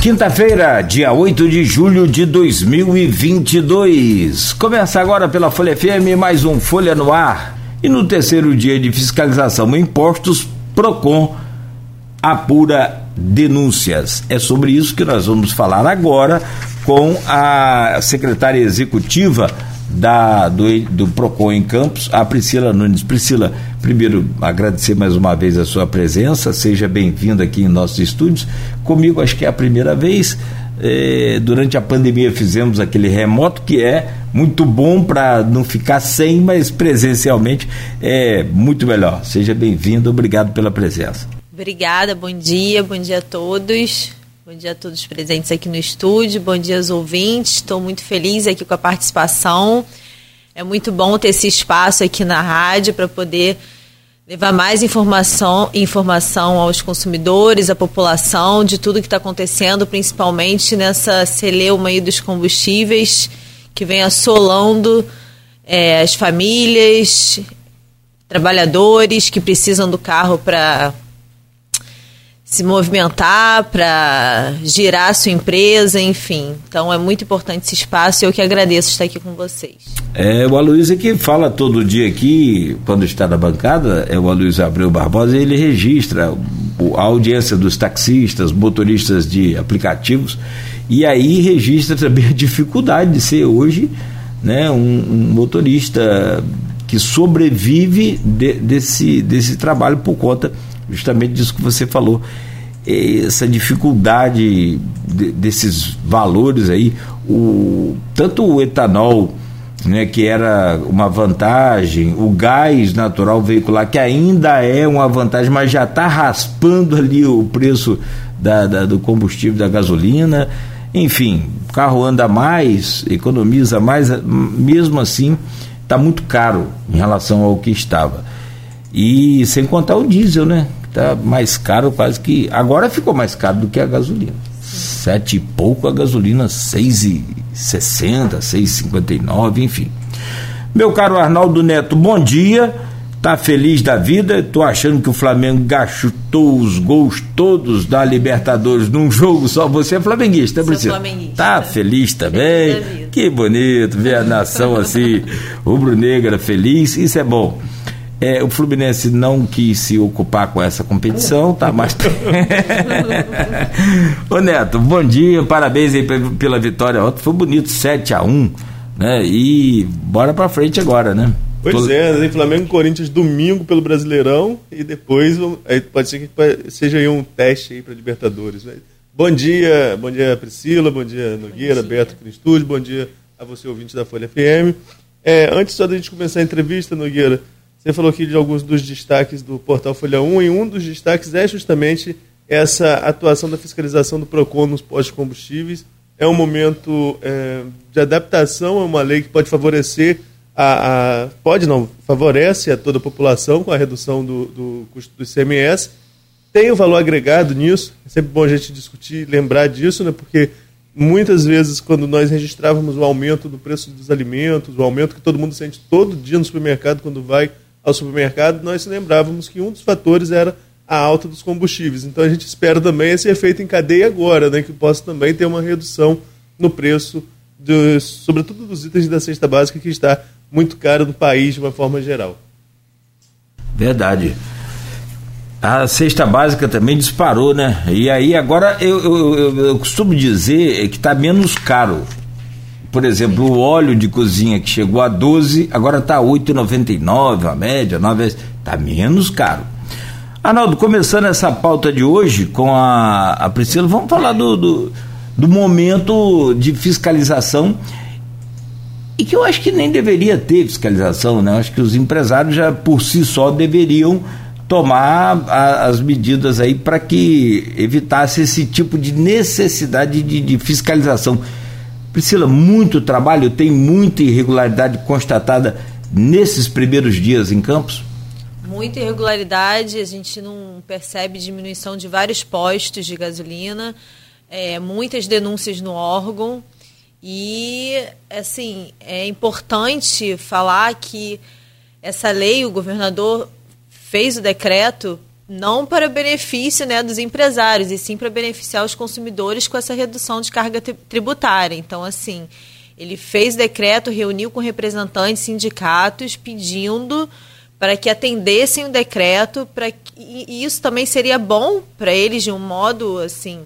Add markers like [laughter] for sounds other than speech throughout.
Quinta-feira, dia 8 de julho de 2022. Começa agora pela Folha FM mais um Folha no Ar. E no terceiro dia de fiscalização impostos, Procon apura denúncias. É sobre isso que nós vamos falar agora com a secretária executiva da, do, do PROCON em Campos, a Priscila Nunes. Priscila, primeiro agradecer mais uma vez a sua presença, seja bem-vinda aqui em nossos estúdios. Comigo acho que é a primeira vez. É, durante a pandemia fizemos aquele remoto que é muito bom para não ficar sem, mas presencialmente é muito melhor. Seja bem-vindo, obrigado pela presença. Obrigada, bom dia, bom dia a todos. Bom dia a todos presentes aqui no estúdio, bom dia aos ouvintes. Estou muito feliz aqui com a participação. É muito bom ter esse espaço aqui na rádio para poder levar mais informação, informação aos consumidores, à população, de tudo que está acontecendo, principalmente nessa celeuma aí dos combustíveis que vem assolando é, as famílias, trabalhadores que precisam do carro para se movimentar, para girar a sua empresa, enfim. Então é muito importante esse espaço e eu que agradeço estar aqui com vocês. É o Aloysio que fala todo dia aqui, quando está na bancada, é o Aloysio Abreu Barbosa, ele registra a audiência dos taxistas, motoristas de aplicativos, e aí registra também [laughs] a dificuldade de ser hoje né, um, um motorista que sobrevive de, desse, desse trabalho por conta justamente disso que você falou essa dificuldade de, desses valores aí o tanto o etanol né, que era uma vantagem, o gás natural veicular, que ainda é uma vantagem, mas já está raspando ali o preço da, da, do combustível, da gasolina. Enfim, o carro anda mais, economiza mais, mesmo assim está muito caro em relação ao que estava. E sem contar o diesel, né? Está mais caro, quase que. Agora ficou mais caro do que a gasolina. Sete e pouco a gasolina, seis e sessenta, seis e cinquenta e nove, enfim. Meu caro Arnaldo Neto, bom dia. Tá feliz da vida? Tô achando que o Flamengo gastou os gols todos da Libertadores num jogo só. Você é flamenguista, né, Priscila? flamenguista. Tá feliz também? Feliz que bonito ver a nação assim, [laughs] rubro-negra feliz. Isso é bom. É, o Fluminense não quis se ocupar com essa competição, tá mais. [laughs] [laughs] Ô Neto, bom dia, parabéns aí pela vitória ontem. Foi bonito, 7 a 1 né? E bora pra frente agora, né? Pois Tô... é, tem Flamengo e Corinthians domingo pelo Brasileirão e depois aí pode ser que seja aí um teste aí para Libertadores. Né? Bom dia, bom dia Priscila, bom dia Nogueira, bom dia. Beto aqui no estúdio, bom dia a você ouvinte da Folha FM. É, antes só da gente começar a entrevista, Nogueira, você falou aqui de alguns dos destaques do portal Folha 1 e um dos destaques é justamente essa atuação da fiscalização do PROCON nos postos combustíveis. É um momento é, de adaptação a uma lei que pode favorecer a, a, pode não, favorece a toda a população com a redução do, do custo do ICMS. Tem o um valor agregado nisso, é sempre bom a gente discutir, lembrar disso, né, porque muitas vezes quando nós registrávamos o aumento do preço dos alimentos, o aumento que todo mundo sente todo dia no supermercado quando vai ao supermercado, nós lembrávamos que um dos fatores era a alta dos combustíveis. Então a gente espera também esse efeito em cadeia agora, né, que possa também ter uma redução no preço, dos, sobretudo dos itens da cesta básica, que está muito caro no país de uma forma geral. Verdade. A cesta básica também disparou, né? E aí agora eu, eu, eu, eu costumo dizer que está menos caro por exemplo, o óleo de cozinha que chegou a 12, agora está 8,99 a média, 9, está menos caro. Arnaldo, começando essa pauta de hoje com a, a Priscila, vamos falar do, do, do momento de fiscalização e que eu acho que nem deveria ter fiscalização, né? Eu acho que os empresários já por si só deveriam tomar a, as medidas aí para que evitasse esse tipo de necessidade de, de fiscalização. Priscila, muito trabalho, tem muita irregularidade constatada nesses primeiros dias em Campos? Muita irregularidade, a gente não percebe diminuição de vários postos de gasolina, é, muitas denúncias no órgão. E, assim, é importante falar que essa lei, o governador fez o decreto não para benefício né, dos empresários, e sim para beneficiar os consumidores com essa redução de carga tributária. Então, assim, ele fez decreto, reuniu com representantes, sindicatos, pedindo para que atendessem o decreto, para que, e isso também seria bom para eles de um modo assim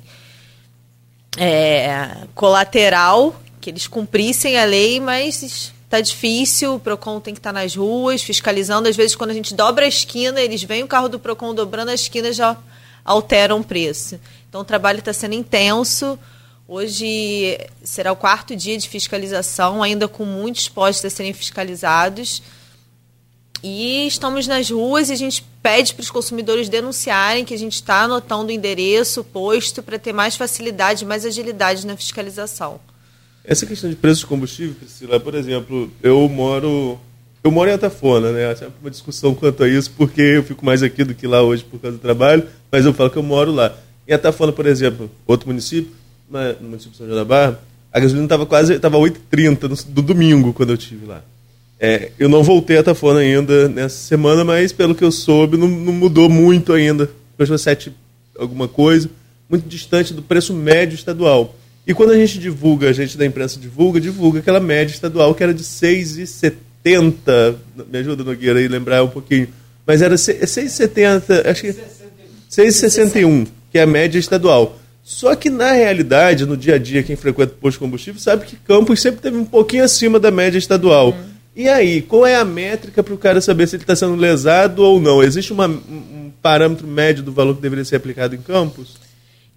é, colateral, que eles cumprissem a lei, mas está difícil, o PROCON tem que estar tá nas ruas, fiscalizando. Às vezes, quando a gente dobra a esquina, eles veem o carro do PROCON dobrando a esquina já alteram o preço. Então, o trabalho está sendo intenso. Hoje será o quarto dia de fiscalização, ainda com muitos postos a serem fiscalizados. E estamos nas ruas e a gente pede para os consumidores denunciarem que a gente está anotando o endereço, o posto, para ter mais facilidade, mais agilidade na fiscalização. Essa questão de preço de combustível, Priscila, por exemplo, eu moro. Eu moro em Atafona, né? Há uma discussão quanto a isso, porque eu fico mais aqui do que lá hoje por causa do trabalho, mas eu falo que eu moro lá. Em Atafona, por exemplo, outro município, no município de São João da Barra, a gasolina estava quase estava 8,30 no, do domingo quando eu tive lá. É, eu não voltei a Tafona ainda nessa semana, mas pelo que eu soube, não, não mudou muito ainda. Custou 7 alguma coisa, muito distante do preço médio estadual. E quando a gente divulga, a gente da imprensa divulga, divulga aquela média estadual que era de 6,70. Me ajuda, Nogueira, aí lembrar um pouquinho. Mas era 6,70, acho que 6,61, que é a média estadual. Só que na realidade, no dia a dia, quem frequenta o posto de combustível sabe que Campos sempre teve um pouquinho acima da média estadual. E aí, qual é a métrica para o cara saber se ele está sendo lesado ou não? Existe uma, um parâmetro médio do valor que deveria ser aplicado em campos?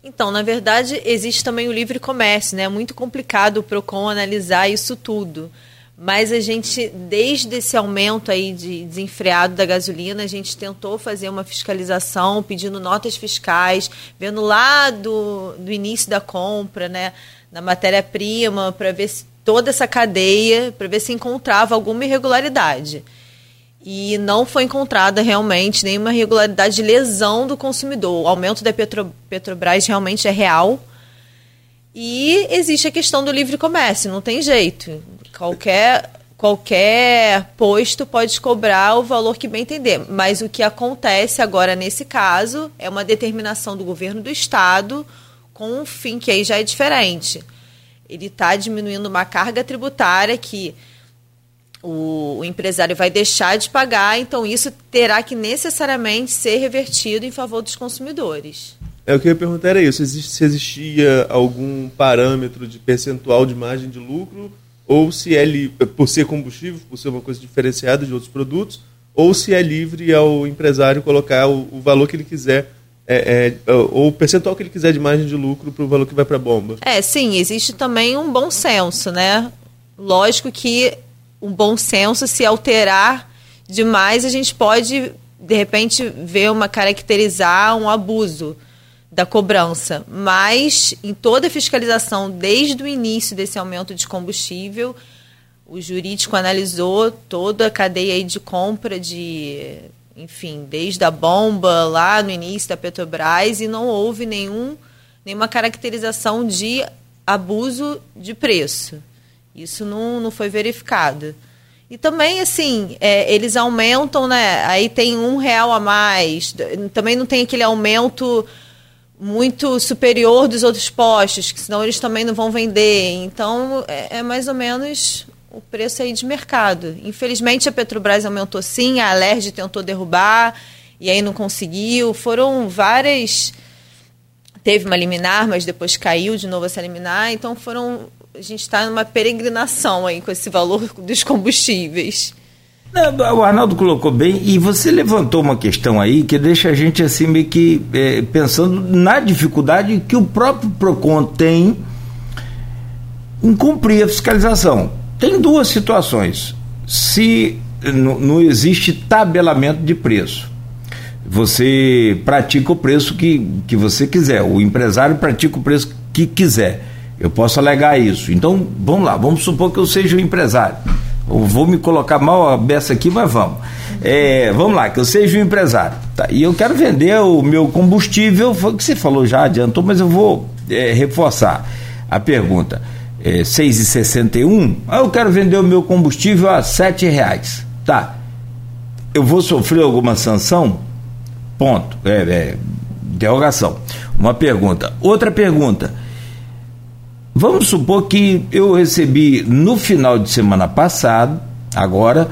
Então, na verdade, existe também o livre comércio, né? É muito complicado o PROCON analisar isso tudo. Mas a gente, desde esse aumento aí de desenfreado da gasolina, a gente tentou fazer uma fiscalização, pedindo notas fiscais, vendo lá do, do início da compra, né? Na matéria-prima, para ver se toda essa cadeia para ver se encontrava alguma irregularidade. E não foi encontrada realmente nenhuma irregularidade de lesão do consumidor. O aumento da Petro, Petrobras realmente é real. E existe a questão do livre comércio, não tem jeito. Qualquer, qualquer posto pode cobrar o valor que bem entender. Mas o que acontece agora nesse caso é uma determinação do governo do estado com um fim que aí já é diferente ele está diminuindo uma carga tributária que o, o, empresário vai deixar de pagar, então isso terá que necessariamente ser revertido em favor dos consumidores. É o que eu ia perguntar era isso, se existia algum parâmetro de percentual de margem de lucro, ou se é por ser combustível, por ser uma coisa diferenciada de outros produtos, ou se é livre ao empresário colocar o, o valor que ele quiser é, é, ou o percentual que ele quiser de margem de lucro para o valor que vai para a bomba. É, sim, existe também um bom senso, né? Lógico que um bom senso, se alterar demais, a gente pode, de repente, ver uma caracterizar um abuso da cobrança. Mas, em toda a fiscalização, desde o início desse aumento de combustível, o jurídico analisou toda a cadeia de compra de enfim, desde a bomba lá no início da Petrobras e não houve nenhum, nenhuma caracterização de abuso de preço. Isso não, não foi verificado. E também, assim, é, eles aumentam, né? Aí tem um real a mais. Também não tem aquele aumento muito superior dos outros postos, que senão eles também não vão vender. Então, é, é mais ou menos o preço aí de mercado. Infelizmente a Petrobras aumentou sim, a Alerj tentou derrubar e aí não conseguiu. Foram várias teve uma liminar, mas depois caiu de novo essa liminar, então foram a gente está numa peregrinação aí com esse valor dos combustíveis. O Arnaldo colocou bem e você levantou uma questão aí que deixa a gente assim meio que é, pensando na dificuldade que o próprio Procon tem em cumprir a fiscalização. Tem duas situações. Se não existe tabelamento de preço, você pratica o preço que, que você quiser, o empresário pratica o preço que quiser. Eu posso alegar isso. Então, vamos lá, vamos supor que eu seja um empresário. Eu vou me colocar mal a beça aqui, mas vamos. É, vamos lá, que eu seja um empresário. Tá, e eu quero vender o meu combustível, foi o que você falou já, adiantou, mas eu vou é, reforçar a pergunta é, 6,61, ah, eu quero vender o meu combustível a R$ reais. Tá. Eu vou sofrer alguma sanção? Ponto. É, é, interrogação. Uma pergunta. Outra pergunta. Vamos supor que eu recebi no final de semana passado, agora,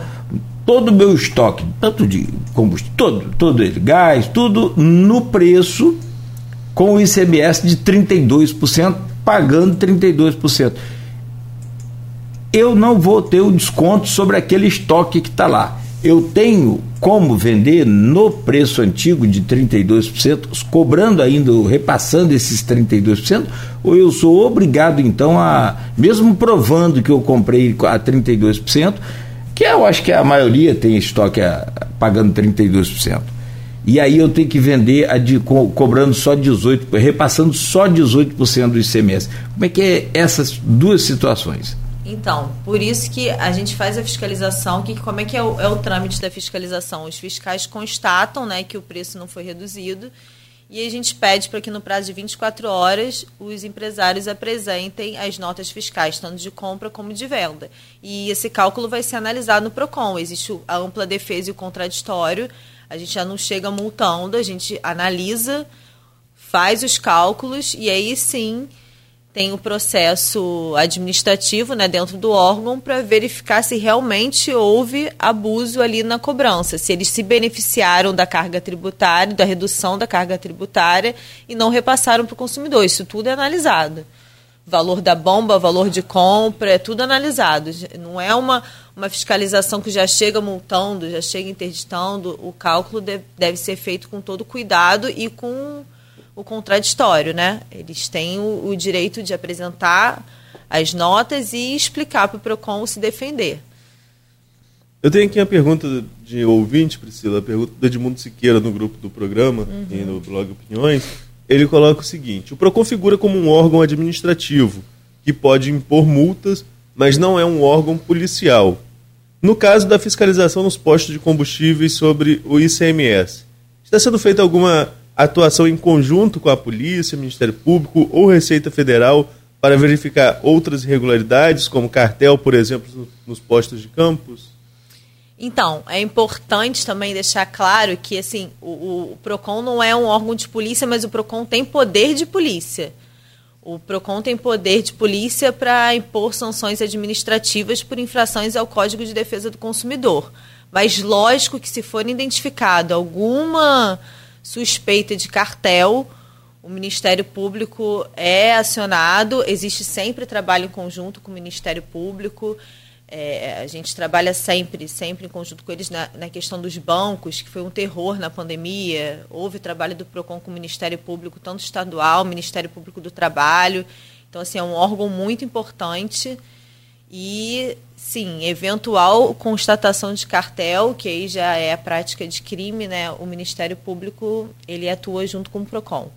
todo o meu estoque, tanto de combustível, todo, todo ele, gás, tudo no preço com o ICMS de 32%, pagando 32%. Eu não vou ter o desconto sobre aquele estoque que está lá eu tenho como vender no preço antigo de 32%, cobrando ainda, repassando esses 32%, ou eu sou obrigado então a, mesmo provando que eu comprei a 32%, que eu acho que a maioria tem estoque a, pagando 32%. E aí eu tenho que vender a de, co, cobrando só 18%, repassando só 18% do ICMS. Como é que é essas duas situações? Então, por isso que a gente faz a fiscalização, que como é que é o, é o trâmite da fiscalização? Os fiscais constatam né, que o preço não foi reduzido e a gente pede para que no prazo de 24 horas os empresários apresentem as notas fiscais, tanto de compra como de venda. E esse cálculo vai ser analisado no PROCON. Existe a ampla defesa e o contraditório. A gente já não chega multando, a gente analisa, faz os cálculos e aí sim tem o processo administrativo né, dentro do órgão para verificar se realmente houve abuso ali na cobrança, se eles se beneficiaram da carga tributária, da redução da carga tributária e não repassaram para o consumidor. Isso tudo é analisado. Valor da bomba, valor de compra, é tudo analisado. Não é uma, uma fiscalização que já chega multando, já chega interditando. O cálculo deve, deve ser feito com todo cuidado e com o contraditório, né? Eles têm o, o direito de apresentar as notas e explicar para o PROCON se defender. Eu tenho aqui uma pergunta de ouvinte, Priscila, a pergunta do Edmundo Siqueira no grupo do programa uhum. e no blog Opiniões. Ele coloca o seguinte: o PROCON figura como um órgão administrativo que pode impor multas, mas não é um órgão policial. No caso da fiscalização nos postos de combustíveis sobre o ICMS, está sendo feita alguma atuação em conjunto com a Polícia, Ministério Público ou Receita Federal para verificar outras irregularidades, como cartel, por exemplo, nos postos de campos? Então, é importante também deixar claro que assim, o, o, PROCON não é um órgão de polícia, mas o PROCON tem poder de polícia. O PROCON tem poder de polícia para impor sanções administrativas por infrações ao Código de Defesa do Consumidor. Mas lógico que se for identificado alguma suspeita de cartel, o Ministério Público é acionado, existe sempre trabalho em conjunto com o Ministério Público. É, a gente trabalha sempre, sempre em conjunto com eles na, na, questão dos bancos, que foi um terror na pandemia. Houve trabalho do PROCON com o Ministério Público, tanto estadual, Ministério Público do Trabalho. Então, assim, é um órgão muito importante. E Sim, eventual constatação de cartel, que aí já é a prática de crime, né? O Ministério Público ele atua junto com o Procon.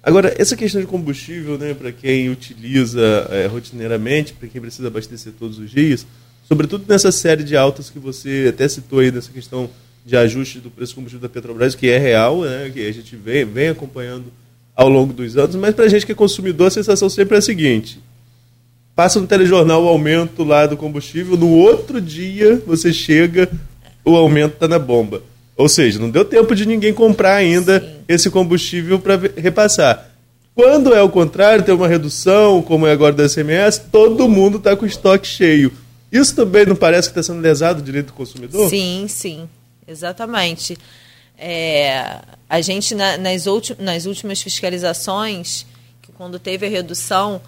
Agora, essa questão de combustível, né, para quem utiliza é, rotineiramente, para quem precisa abastecer todos os dias, sobretudo nessa série de altas que você até citou aí nessa questão de ajuste do preço do combustível da Petrobras, que é real, né, que a gente vem, vem acompanhando ao longo dos anos, mas para a gente que é consumidor, a sensação sempre é a seguinte: passa no telejornal o aumento lá do combustível, no outro dia você chega, o aumento está na bomba. Ou seja, não deu tempo de ninguém comprar ainda Sim. esse combustível para repassar. Quando é o contrário, tem uma redução, como é agora da SMS, todo mundo está com o estoque cheio. Isso também não parece que está sendo lesado o direito do consumidor? Sim, sim, exatamente. É, a gente, na, nas, nas últimas fiscalizações, quando teve a redução,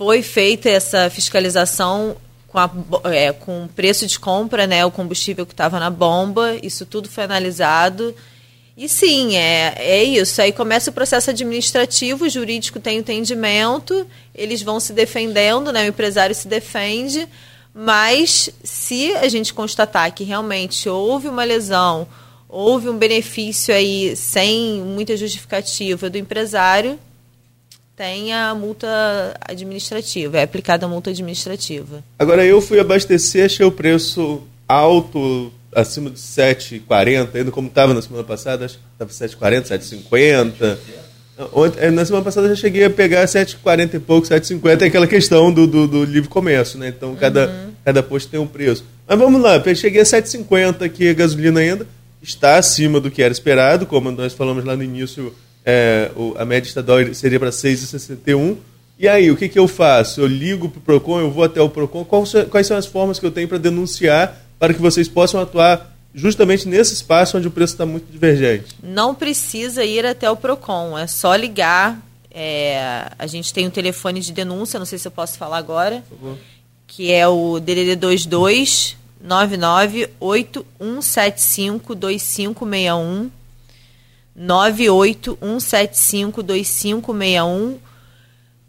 foi feita essa fiscalização com, a, é, com o preço de compra, né, o combustível que estava na bomba, isso tudo foi analisado. E sim, é, é isso. Aí começa o processo administrativo, o jurídico tem entendimento, eles vão se defendendo, né, o empresário se defende, mas se a gente constatar que realmente houve uma lesão, houve um benefício aí sem muita justificativa do empresário, tem a multa administrativa, é aplicada a multa administrativa. Agora, eu fui abastecer, achei o preço alto, acima de 7,40, ainda como estava na semana passada, acho que estava 7,40, 7,50. Eh, na semana passada eu já cheguei a pegar 7,40 e pouco, 7,50, é aquela questão do, do, do, livre comércio, né? Então cada, uhum. cada posto tem um preço. Mas vamos lá, eu cheguei a 7,50 aqui a gasolina ainda, está acima do que era esperado, como nós falamos lá no início, é, a média estadual seria para 6,61. E aí, o que, que eu faço? Eu ligo para o PROCON, eu vou até o PROCON. Quais, são as formas que eu tenho para denunciar para que vocês possam atuar justamente nesse espaço onde o preço está muito divergente? Não precisa ir até o PROCON, é só ligar. É, a gente tem um telefone de denúncia, não sei se eu posso falar agora, que é o DDD 22 998-175-2561. 981752561.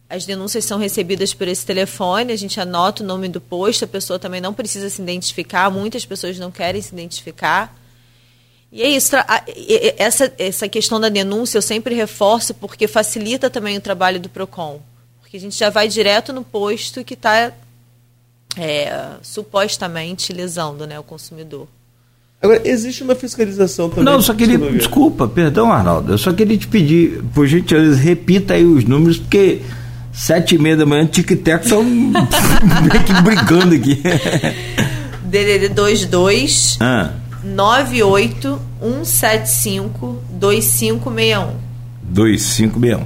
As denúncias são recebidas por esse telefone, a gente anota o nome do posto, a pessoa também não precisa se identificar, muitas pessoas não querem se identificar. E é isso, essa, essa questão da denúncia eu sempre reforço porque facilita também o trabalho do PROCON. Porque a gente já vai direto no posto que está é, supostamente lesando né, o consumidor. Agora, existe uma fiscalização também? Não, só queria. Desculpa, perdão, Arnaldo. Eu só queria te pedir, por gentileza, repita aí os números, porque sete e meia da manhã, tic-tac estão [laughs] meio que brincando aqui. [laughs] DDD 22 ah. 98175 2561. 2561.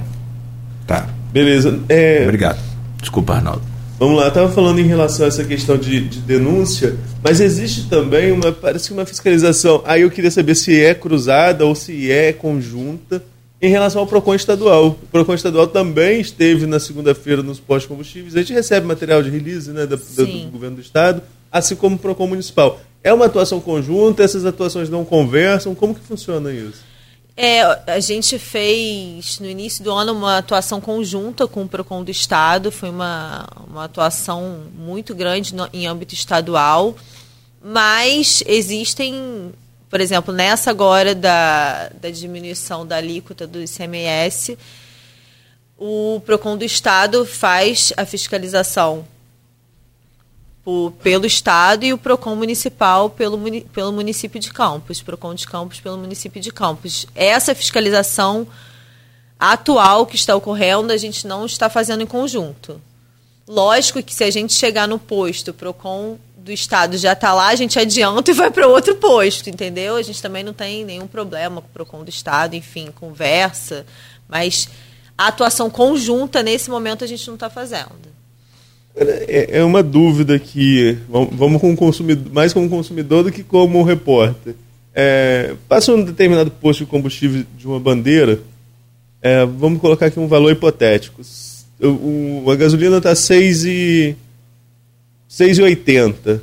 Tá. Beleza. É... Obrigado. Desculpa, Arnaldo. Vamos lá, estava falando em relação a essa questão de, de, denúncia, mas existe também uma, parece que uma fiscalização. Aí eu queria saber se é cruzada ou se é conjunta em relação ao PROCON estadual. O PROCON estadual também esteve na segunda-feira nos postos combustíveis. A gente recebe material de release né, da, da, do governo do estado, assim como o PROCON municipal. É uma atuação conjunta, essas atuações não conversam, como que funciona isso? É, a gente fez no início do ano uma atuação conjunta com o PROCON do Estado, foi uma, uma atuação muito grande no, em âmbito estadual, mas existem, por exemplo, nessa agora da, da diminuição da alíquota do ICMS, o PROCON do Estado faz a fiscalização pelo Estado e o PROCON municipal pelo, pelo município de Campos, PROCON de Campos pelo município de Campos. Essa fiscalização atual que está ocorrendo, a gente não está fazendo em conjunto. Lógico que se a gente chegar no posto, o PROCON do Estado já está lá, a gente adianta e vai para outro posto, entendeu? A gente também não tem nenhum problema com o PROCON do Estado, enfim, conversa, mas a atuação conjunta, nesse momento, a gente não está fazendo. É, é uma dúvida que vamos com consumidor, mais como consumidor do que como repórter. É, passa um determinado posto de combustível de uma bandeira, é, vamos colocar aqui um valor hipotético. O, o a gasolina está 6,80.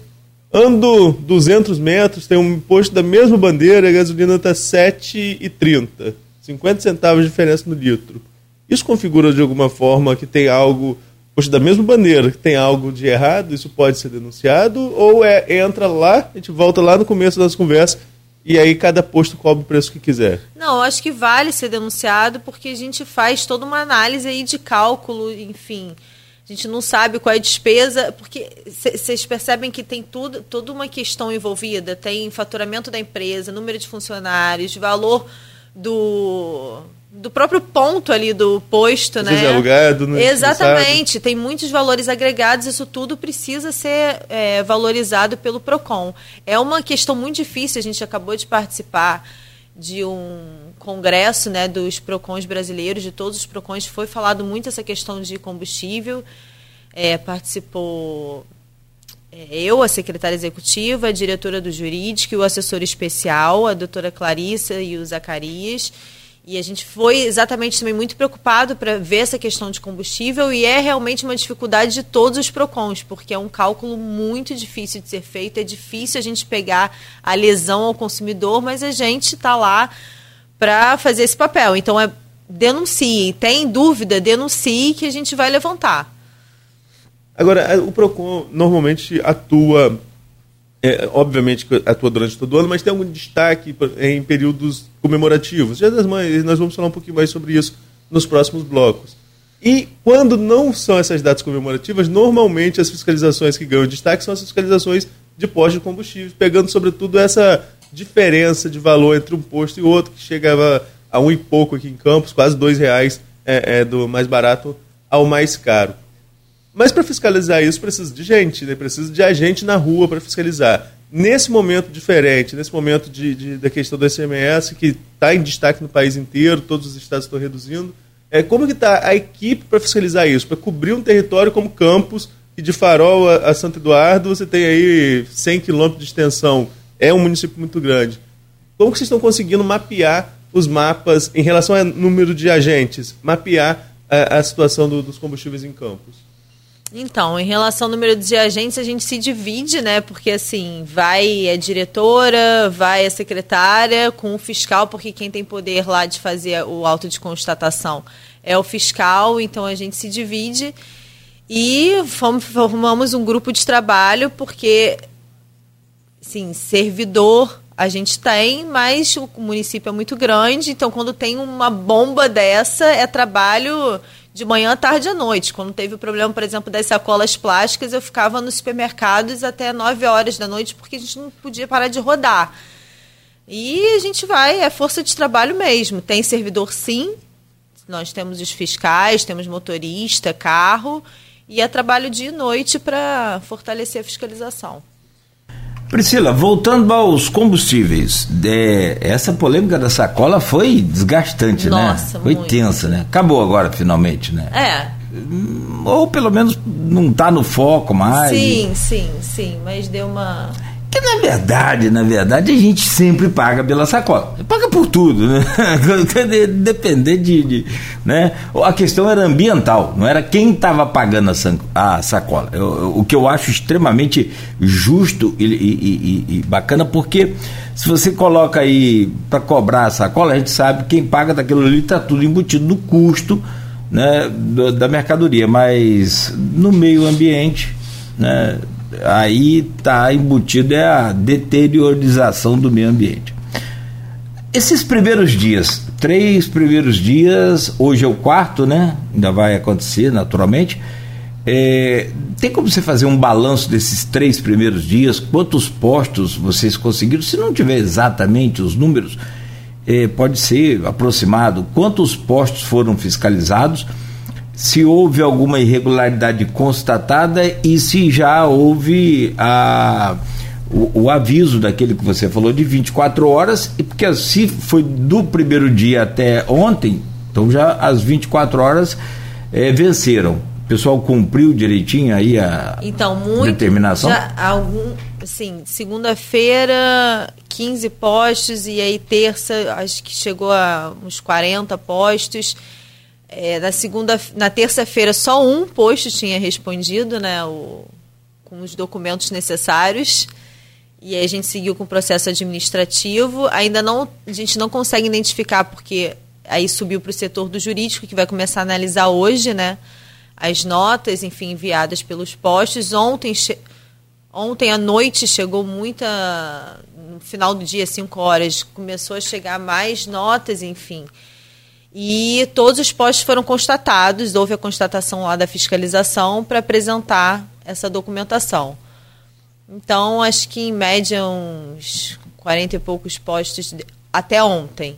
Ando 200 metros, tem um posto da mesma bandeira, a gasolina está 7,30. 50 centavos de diferença no litro. Isso configura de alguma forma que tem algo Poxa, da mesma maneira que tem algo de errado, isso pode ser denunciado, ou é entra lá, a gente volta lá no começo das conversas e aí cada posto cobra o preço que quiser. Não, acho que vale ser denunciado porque a gente faz toda uma análise aí de cálculo, enfim. A gente não sabe qual é a despesa, porque vocês percebem que tem tudo, toda uma questão envolvida, tem faturamento da empresa, número de funcionários, valor do do próprio ponto ali do posto, Às né? É alugado, né? Exatamente. Tem muitos valores agregados, isso tudo precisa ser é, valorizado pelo PROCON. É uma questão muito difícil, a gente acabou de participar de um congresso né, dos PROCONs brasileiros, de todos os PROCONs, foi falado muito essa questão de combustível. É, participou é, eu, a secretária executiva, a diretora do jurídico e o assessor especial, a doutora Clarissa e o Zacarias. E a gente foi exatamente também muito preocupado para ver essa questão de combustível e é realmente uma dificuldade de todos os PROCONs, porque é um cálculo muito difícil de ser feito, é difícil a gente pegar a lesão ao consumidor, mas a gente está lá para fazer esse papel. Então, é denuncie. Tem dúvida, denuncie que a gente vai levantar. Agora, o PROCON normalmente atua é, obviamente atua durante todo o ano, mas tem algum destaque em períodos comemorativos. Dia das Mães, nós vamos falar um pouquinho mais sobre isso nos próximos blocos. E quando não são essas datas comemorativas, normalmente as fiscalizações que ganham destaque são as fiscalizações de postos de combustíveis, pegando sobretudo essa diferença de valor entre um posto e outro, que chegava a um e pouco aqui em Campos, quase dois reais é, é, do mais barato ao mais caro. Mas para fiscalizar isso precisa de gente, né? precisa de agente na rua para fiscalizar. Nesse momento diferente, nesse momento de, de da questão do SMS, que está em destaque no país inteiro, todos os estados estão reduzindo, é, como que está a equipe para fiscalizar isso, para cobrir um território como Campos, e de Farol a, a Santo Eduardo você tem aí 100 quilômetros de extensão, é um município muito grande. Como que vocês estão conseguindo mapear os mapas em relação ao número de agentes, mapear a, a situação do, dos combustíveis em Campos? Então, em relação ao número de agentes, a gente se divide, né? Porque assim, vai a diretora, vai a secretária com o fiscal, porque quem tem poder lá de fazer o auto de constatação é o fiscal, então a gente se divide e formamos um grupo de trabalho, porque sim, servidor a gente tem, mas o município é muito grande, então quando tem uma bomba dessa, é trabalho de manhã, tarde à noite. Quando teve o problema, por exemplo, das sacolas plásticas, eu ficava nos supermercados até 9 horas da noite porque a gente não podia parar de rodar. E a gente vai, é força de trabalho mesmo. Tem servidor sim, nós temos os fiscais, temos motorista, carro, e é trabalho dia e noite para fortalecer a fiscalização. Priscila, voltando aos combustíveis, é, essa polêmica da sacola foi desgastante, né? Nossa, né? Foi muito. tensa, né? Acabou agora, finalmente, né? É. Ou pelo menos não está no foco mais. Sim, sim, sim, mas deu uma que na verdade, na verdade, a gente sempre paga pela sacola. Paga por tudo, né? [laughs] Depender de, de, né? A questão era ambiental, não era quem estava pagando a, sacola. Eu, o que eu acho extremamente justo e, e, e, e bacana, porque se você coloca aí para cobrar a sacola, a gente sabe quem paga daquilo ali está tudo embutido no custo né, da mercadoria, mas no meio ambiente, né, aí está embutido é a deteriorização do meio ambiente. Esses primeiros dias, três primeiros dias, hoje é o quarto, né? Ainda vai acontecer naturalmente. É, tem como você fazer um balanço desses três primeiros dias? Quantos postos vocês conseguiram? Se não tiver exatamente os números, é, pode ser aproximado. Quantos postos foram fiscalizados? Se houve alguma irregularidade constatada e se já houve a, o, o, aviso daquele que você falou de 24 horas, e porque se foi do primeiro dia até ontem, então já as 24 horas é, venceram. O pessoal cumpriu direitinho aí a então, muito, determinação? Já, algum, assim, segunda-feira 15 postos e aí terça acho que chegou a uns 40 postos. É, na segunda, na terça-feira só um posto tinha respondido, né, o, com os documentos necessários. E aí a gente seguiu com o processo administrativo. Ainda não, a gente não consegue identificar porque aí subiu para o setor do jurídico que vai começar a analisar hoje, né, as notas, enfim, enviadas pelos postos. Ontem, ontem à noite chegou muita, no final do dia, 5 horas, começou a chegar mais notas, enfim. E todos os postos foram constatados, houve a constatação lá da fiscalização para apresentar essa documentação. Então, acho que em média uns 40 e poucos postos até ontem.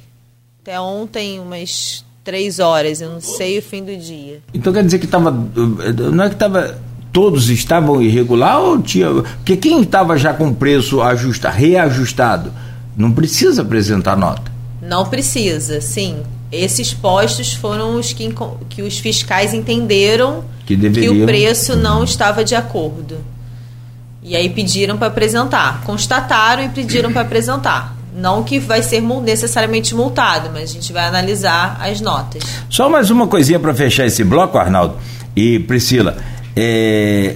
Até ontem, umas três horas, eu não sei o fim do dia. Então quer dizer que estava. Não é que estava. Todos estavam irregular ou tinha. Porque quem estava já com preço ajustado, reajustado, não precisa apresentar nota. Não precisa, sim esses postos foram os que, que os fiscais entenderam que, que o preço não estava de acordo. E aí pediram para apresentar. Constataram e pediram para apresentar. Não que vai ser necessariamente multado, mas a gente vai analisar as notas. Só mais uma coisinha para fechar esse bloco, Arnaldo e Priscila. É,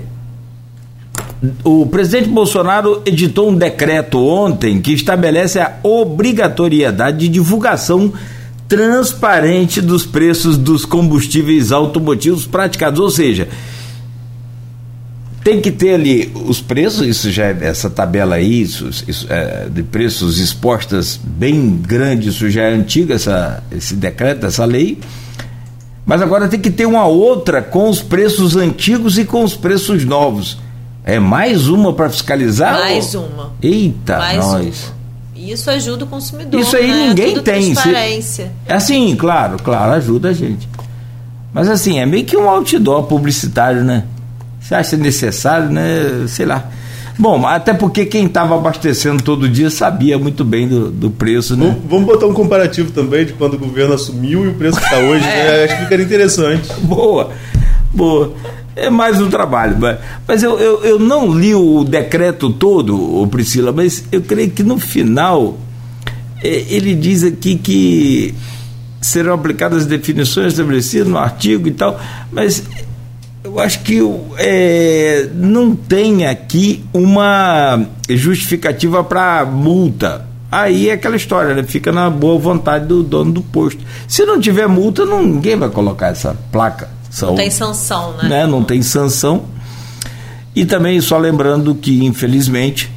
o presidente Bolsonaro editou um decreto ontem que estabelece a obrigatoriedade de divulgação transparente dos preços dos combustíveis automotivos praticados, ou seja, tem que ter ali os preços, isso já é essa tabela aí, isso, isso é, de preços expostas bem grande, isso já é antigo, essa, esse decreto, essa lei. Mas agora tem que ter uma outra com os preços antigos e com os preços novos. É mais uma para fiscalizar? Mais ou... uma. Eita, mais nós. Uma. Isso ajuda o consumidor. Isso aí né? ninguém Tudo tem. Transparência. É assim, claro, claro, ajuda a gente. Mas assim, é meio que um outdoor publicitário, né? Você acha necessário, né? Sei lá. Bom, até porque quem estava abastecendo todo dia sabia muito bem do, do preço, né? Vamos, vamos, botar um comparativo também de quando o governo assumiu e o preço que está hoje, [laughs] é. né? Acho que ficaria interessante. Boa, boa. É mais um trabalho. Mas, mas eu, eu, eu não li o decreto todo, Priscila, mas eu creio que no final é, ele diz aqui que serão aplicadas as definições estabelecidas no artigo e tal, mas eu acho que é, não tem aqui uma justificativa para multa. Aí é aquela história, né? fica na boa vontade do dono do posto. Se não tiver multa, não, ninguém vai colocar essa placa. Não tem sanção, né? né? Não tem sanção. E também só lembrando que, infelizmente,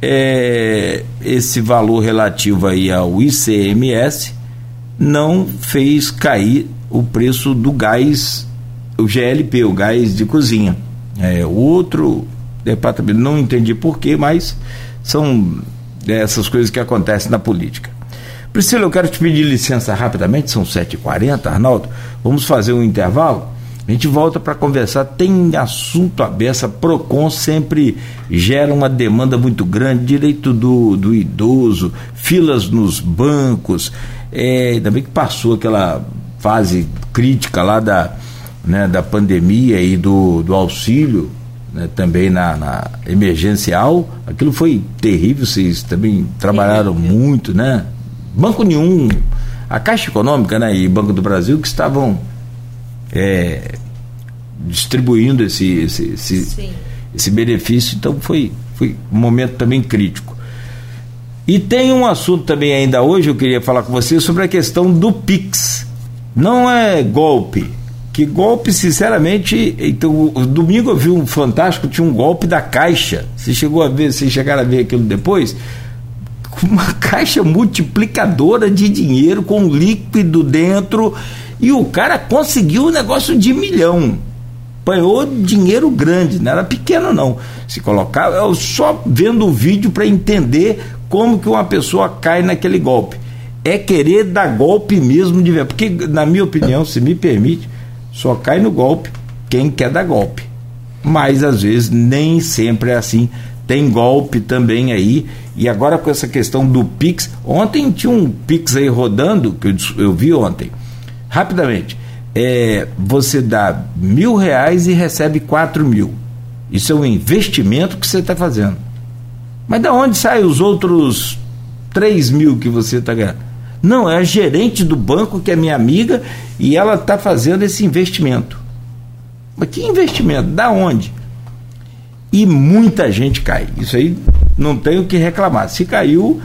é, esse valor relativo aí ao ICMS não fez cair o preço do gás, o GLP, o gás de cozinha. É, outro departamento, não entendi porquê, mas são essas coisas que acontecem na política. Priscila, eu quero te pedir licença rapidamente, são 7h40, Arnaldo. Vamos fazer um intervalo? A gente volta para conversar. Tem assunto aberto. A PROCON sempre gera uma demanda muito grande: direito do, do idoso, filas nos bancos. É, ainda bem que passou aquela fase crítica lá da, né, da pandemia e do, do auxílio, né, também na, na, emergencial. Aquilo foi terrível, vocês também trabalharam muito, né? Banco nenhum, a Caixa Econômica né, e Banco do Brasil que estavam é, distribuindo esse, esse, esse, esse, benefício, então foi, foi um momento também crítico. E tem um assunto também ainda hoje, eu queria falar com você sobre a questão do PIX. Não é golpe. Que golpe, sinceramente, então, domingo eu vi um fantástico, tinha um golpe da caixa. Você chegou a ver, vocês chegaram a ver aquilo depois? Uma [laughs] caixa multiplicadora de dinheiro com líquido dentro e o cara conseguiu um negócio de milhão. Apanhou dinheiro grande, não era pequeno não. Se colocar, eu só vendo o vídeo para entender como que uma pessoa cai naquele golpe. É querer dar golpe mesmo de verdade. Porque, na minha opinião, se me permite, só cai no golpe quem quer dar golpe. Mas às vezes nem sempre é assim. Tem golpe também aí. E agora com essa questão do Pix. Ontem tinha um Pix aí rodando, que eu, eu vi ontem rapidamente, é, você dá mil reais e recebe quatro mil. Isso é um investimento que você está fazendo. Mas da onde saem os outros três mil que você está ganhando? Não, é a gerente do banco que é minha amiga e ela está fazendo esse investimento. Mas que investimento? Da onde? E muita gente cai. Isso aí não tem o que reclamar. Se caiu,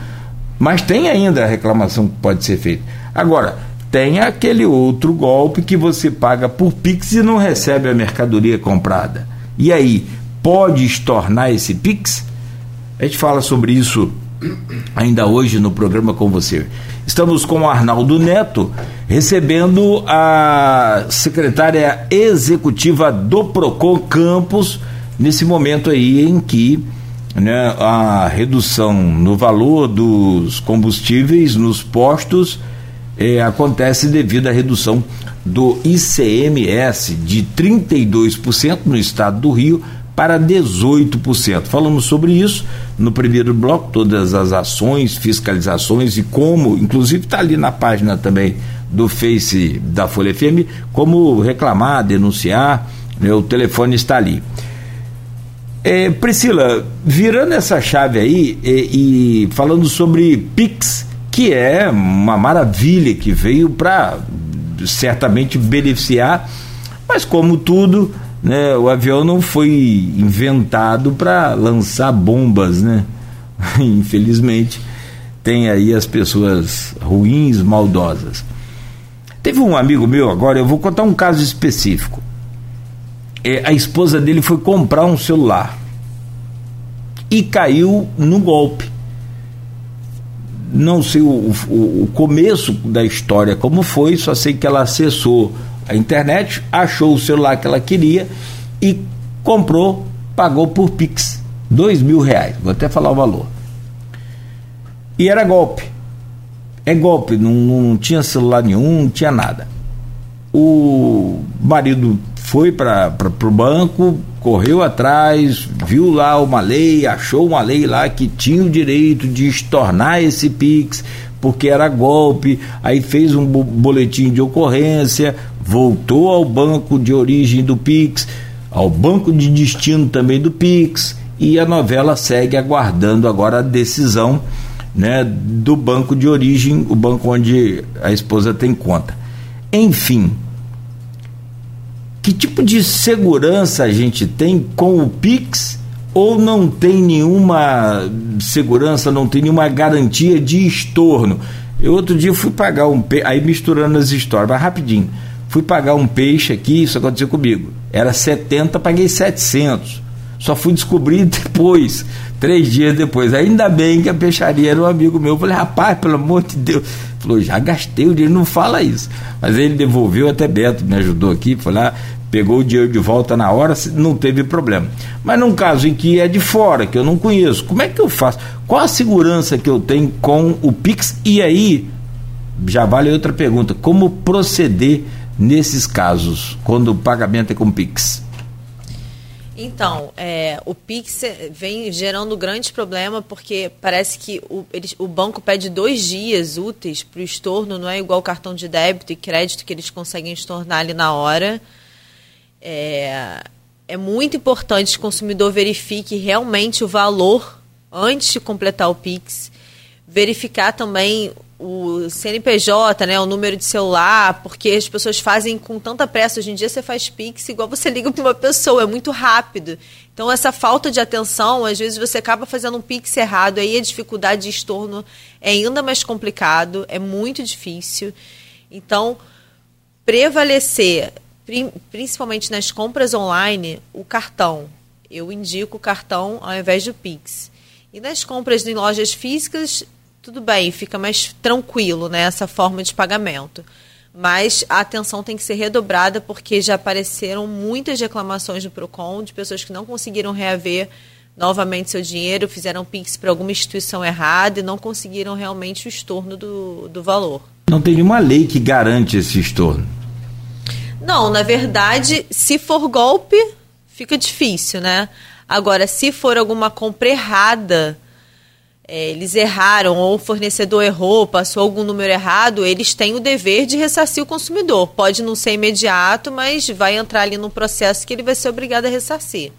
mas tem ainda a reclamação que pode ser feita. Agora, tem aquele outro golpe que você paga por Pix e não recebe a mercadoria comprada. E aí, pode estornar esse Pix? A gente fala sobre isso ainda hoje no programa com você. Estamos com o Arnaldo Neto recebendo a secretária executiva do Procon Campos nesse momento aí em que né, a redução no valor dos combustíveis nos postos é, acontece devido à redução do ICMS de 32% no estado do Rio para 18%. Falamos sobre isso no primeiro bloco, todas as ações, fiscalizações e como, inclusive está ali na página também do Face da Folha FM, como reclamar, denunciar, né, o telefone está ali. É, Priscila, virando essa chave aí e, e falando sobre PIX, que é uma maravilha que veio para certamente beneficiar, mas como tudo, né, o avião não foi inventado para lançar bombas, né? [laughs] Infelizmente, tem aí as pessoas ruins, maldosas. Teve um amigo meu agora, eu vou contar um caso específico. É, a esposa dele foi comprar um celular e caiu no golpe não sei o, o, o, começo da história como foi, só sei que ela acessou a internet, achou o celular que ela queria e comprou, pagou por Pix. Dois mil reais, vou até falar o valor. E era golpe. É golpe, não, não tinha celular nenhum, não tinha nada. O marido foi para o banco, correu atrás, viu lá uma lei, achou uma lei lá que tinha o direito de estornar esse PIX, porque era golpe, aí fez um boletim de ocorrência, voltou ao banco de origem do PIX, ao banco de destino também do PIX, e a novela segue aguardando agora a decisão né, do banco de origem, o banco onde a esposa tem conta. Enfim, que tipo de segurança a gente tem com o Pix ou não tem nenhuma segurança, não tem nenhuma garantia de estorno? Eu outro dia fui pagar um peixe, aí misturando as histórias, mas rapidinho. Fui pagar um peixe aqui, isso aconteceu comigo. Era 70, paguei 700. Só fui descobrir [laughs] depois, três dias depois. Ainda bem que a peixaria era um amigo meu. Eu falei, rapaz, pelo amor de Deus. Falou, já gastei o dinheiro, não fala isso. Mas ele devolveu, até Beto me ajudou aqui, foi lá, pegou o dinheiro de volta na hora, não teve problema. Mas num caso em que é de fora, que eu não conheço, como é que eu faço? Qual a segurança que eu tenho com o Pix? E aí, já vale outra pergunta, como proceder nesses casos, quando o pagamento é com Pix? Então, é, o Pix vem gerando grande problema porque parece que o, eles, o banco pede dois dias úteis para o estorno, não é igual o cartão de débito e crédito que eles conseguem estornar ali na hora. É, é muito importante que o consumidor verifique realmente o valor antes de completar o Pix. Verificar também o CNPJ, né, o número de celular, porque as pessoas fazem com tanta pressa. Hoje em dia você faz Pix igual você [laughs] liga para uma pessoa, é muito rápido. Então, essa falta de atenção, às vezes você acaba fazendo um Pix errado, aí a dificuldade de estorno é ainda mais complicado, é muito difícil. Então, prevalecer, principalmente nas compras online, o cartão. Eu indico o cartão ao invés do Pix. E nas compras em lojas físicas, tudo bem, fica mais tranquilo né, essa forma de pagamento. Mas a atenção tem que ser redobrada porque já apareceram muitas reclamações do PROCON de pessoas que não conseguiram reaver novamente seu dinheiro, fizeram PIX para alguma instituição errada e não conseguiram realmente o estorno do, do valor. Não tem nenhuma lei que garante esse estorno. Não, na verdade, se for golpe, fica difícil, né? Agora, se for alguma compra errada, é, eles erraram ou o fornecedor errou, passou algum número errado, eles têm o dever de ressarcir o consumidor. Pode não ser imediato, mas vai entrar ali no processo que ele vai ser obrigado a ressarcir.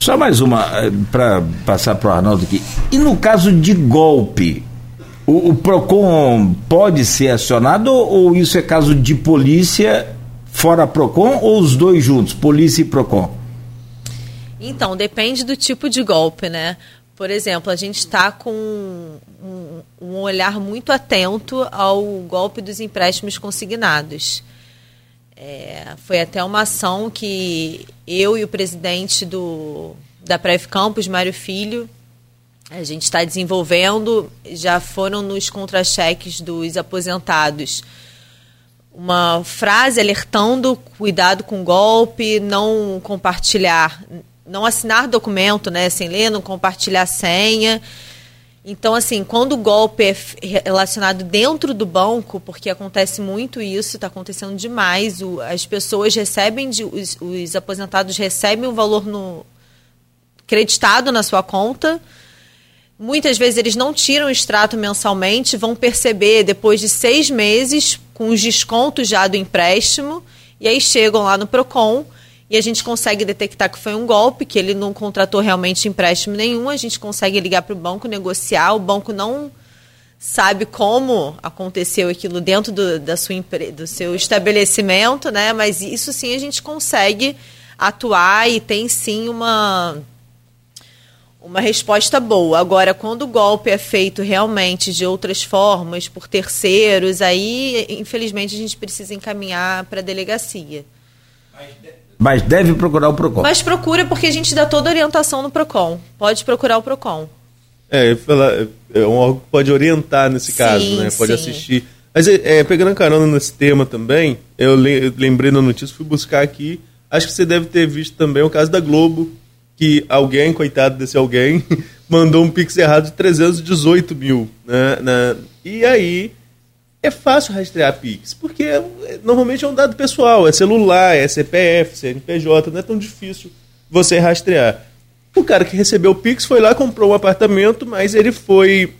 Só mais uma eh, para passar para o Arnaldo aqui. E no caso de golpe, o, o, PROCON pode ser acionado ou isso é caso de polícia fora PROCON ou os dois juntos, polícia e PROCON? Então, depende do tipo de golpe, né? Por exemplo, a gente está com um, um, olhar muito atento ao golpe dos empréstimos consignados. É, foi até uma ação que eu e o presidente do, da Prev Campus, Mário Filho, a gente está desenvolvendo, já foram nos contra-cheques dos aposentados uma frase alertando cuidado com golpe, não compartilhar não assinar documento, né, sem ler, não compartilhar senha. Então, assim, quando o golpe é relacionado dentro do banco, porque acontece muito isso, está acontecendo demais, o, as pessoas recebem, de, os, os, aposentados recebem um valor no, creditado na sua conta. Muitas vezes eles não tiram o extrato mensalmente, vão perceber depois de seis meses, com os descontos já do empréstimo, e aí chegam lá no PROCON e a gente consegue detectar que foi um golpe, que ele não contratou realmente empréstimo nenhum, a gente consegue ligar para o banco, negociar, o banco não sabe como aconteceu aquilo dentro do, da sua, do seu estabelecimento, né? Mas isso sim a gente consegue atuar e tem sim uma uma resposta boa. Agora, quando o golpe é feito realmente de outras formas, por terceiros, aí, infelizmente, a gente precisa encaminhar para a delegacia. Mas deve procurar o PROCON. Mas procura porque a gente dá toda a orientação no PROCON. Pode procurar o PROCON. É, é um órgão que pode orientar nesse sim, caso, né? Pode sim. assistir. Mas é, é, pegando a carona nesse tema também, eu lembrei na notícia, fui buscar aqui. Acho que você deve ter visto também o caso da Globo, que alguém, coitado desse alguém, [laughs] mandou um pix errado de 318 mil. Né, né, e aí é fácil rastrear Pix, porque é, normalmente é um dado pessoal, é celular, é CPF, CNPJ, não é tão difícil você rastrear. O cara que recebeu o Pix foi lá, comprou um apartamento, mas ele foi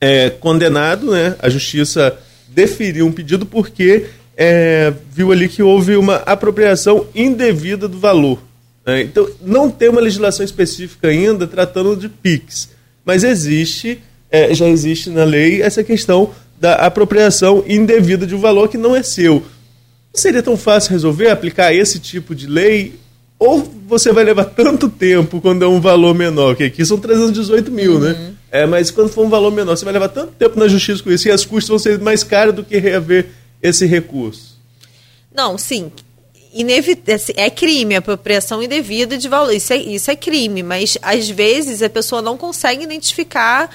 é, condenado, né? A justiça deferiu um pedido porque é, viu ali que houve uma apropriação indevida do valor. Né? Então, não tem uma legislação específica ainda tratando de PIX, mas existe, é, já existe na lei essa questão da apropriação indevida de um valor que não é seu. Não seria tão fácil resolver aplicar esse tipo de lei? Ou você vai levar tanto tempo quando é um valor menor, que aqui são 318 mil, né? uhum. né? É, mas quando for um valor menor, você vai levar tanto tempo na justiça com isso e as custas vão ser mais caras do que reaver esse recurso. Não, sim. Assim, é crime, apropriação indevida de valor. Isso é, isso é crime, mas às vezes a pessoa não consegue identificar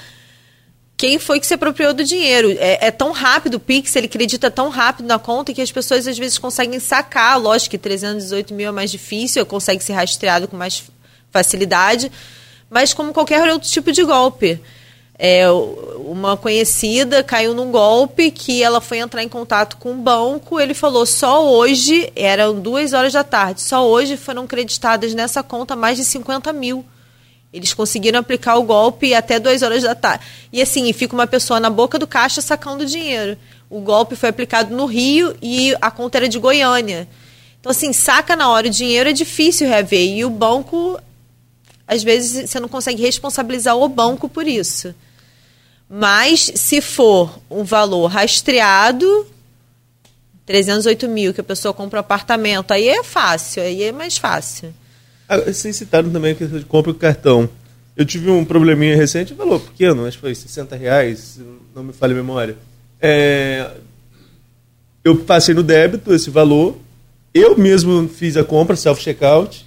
quem foi que se apropriou do dinheiro. É, é, tão rápido, o Pix, ele acredita tão rápido na conta que as pessoas às vezes conseguem sacar. Lógico que 318 mil é mais difícil, consegue ser rastreado com mais facilidade, mas como qualquer outro tipo de golpe. É, uma conhecida caiu num golpe que ela foi entrar em contato com o banco. Ele falou: só hoje, eram duas horas da tarde, só hoje foram creditadas nessa conta mais de 50 mil. Eles conseguiram aplicar o golpe até duas horas da tarde. E assim, fica uma pessoa na boca do caixa sacando dinheiro. O golpe foi aplicado no Rio e a conta era de Goiânia. Então, assim, saca na hora o dinheiro é difícil reaver. E o banco, às vezes, você não consegue responsabilizar o banco por isso. Mas, se for um valor rastreado, 308 mil, que a pessoa compra um apartamento, aí é fácil, aí é mais fácil. Ah, vocês citaram também a questão de compra com cartão. Eu tive um probleminha recente, valor pequeno, acho que foi 60 reais, não me falha a memória. É, eu passei no débito esse valor, eu mesmo fiz a compra, self-checkout,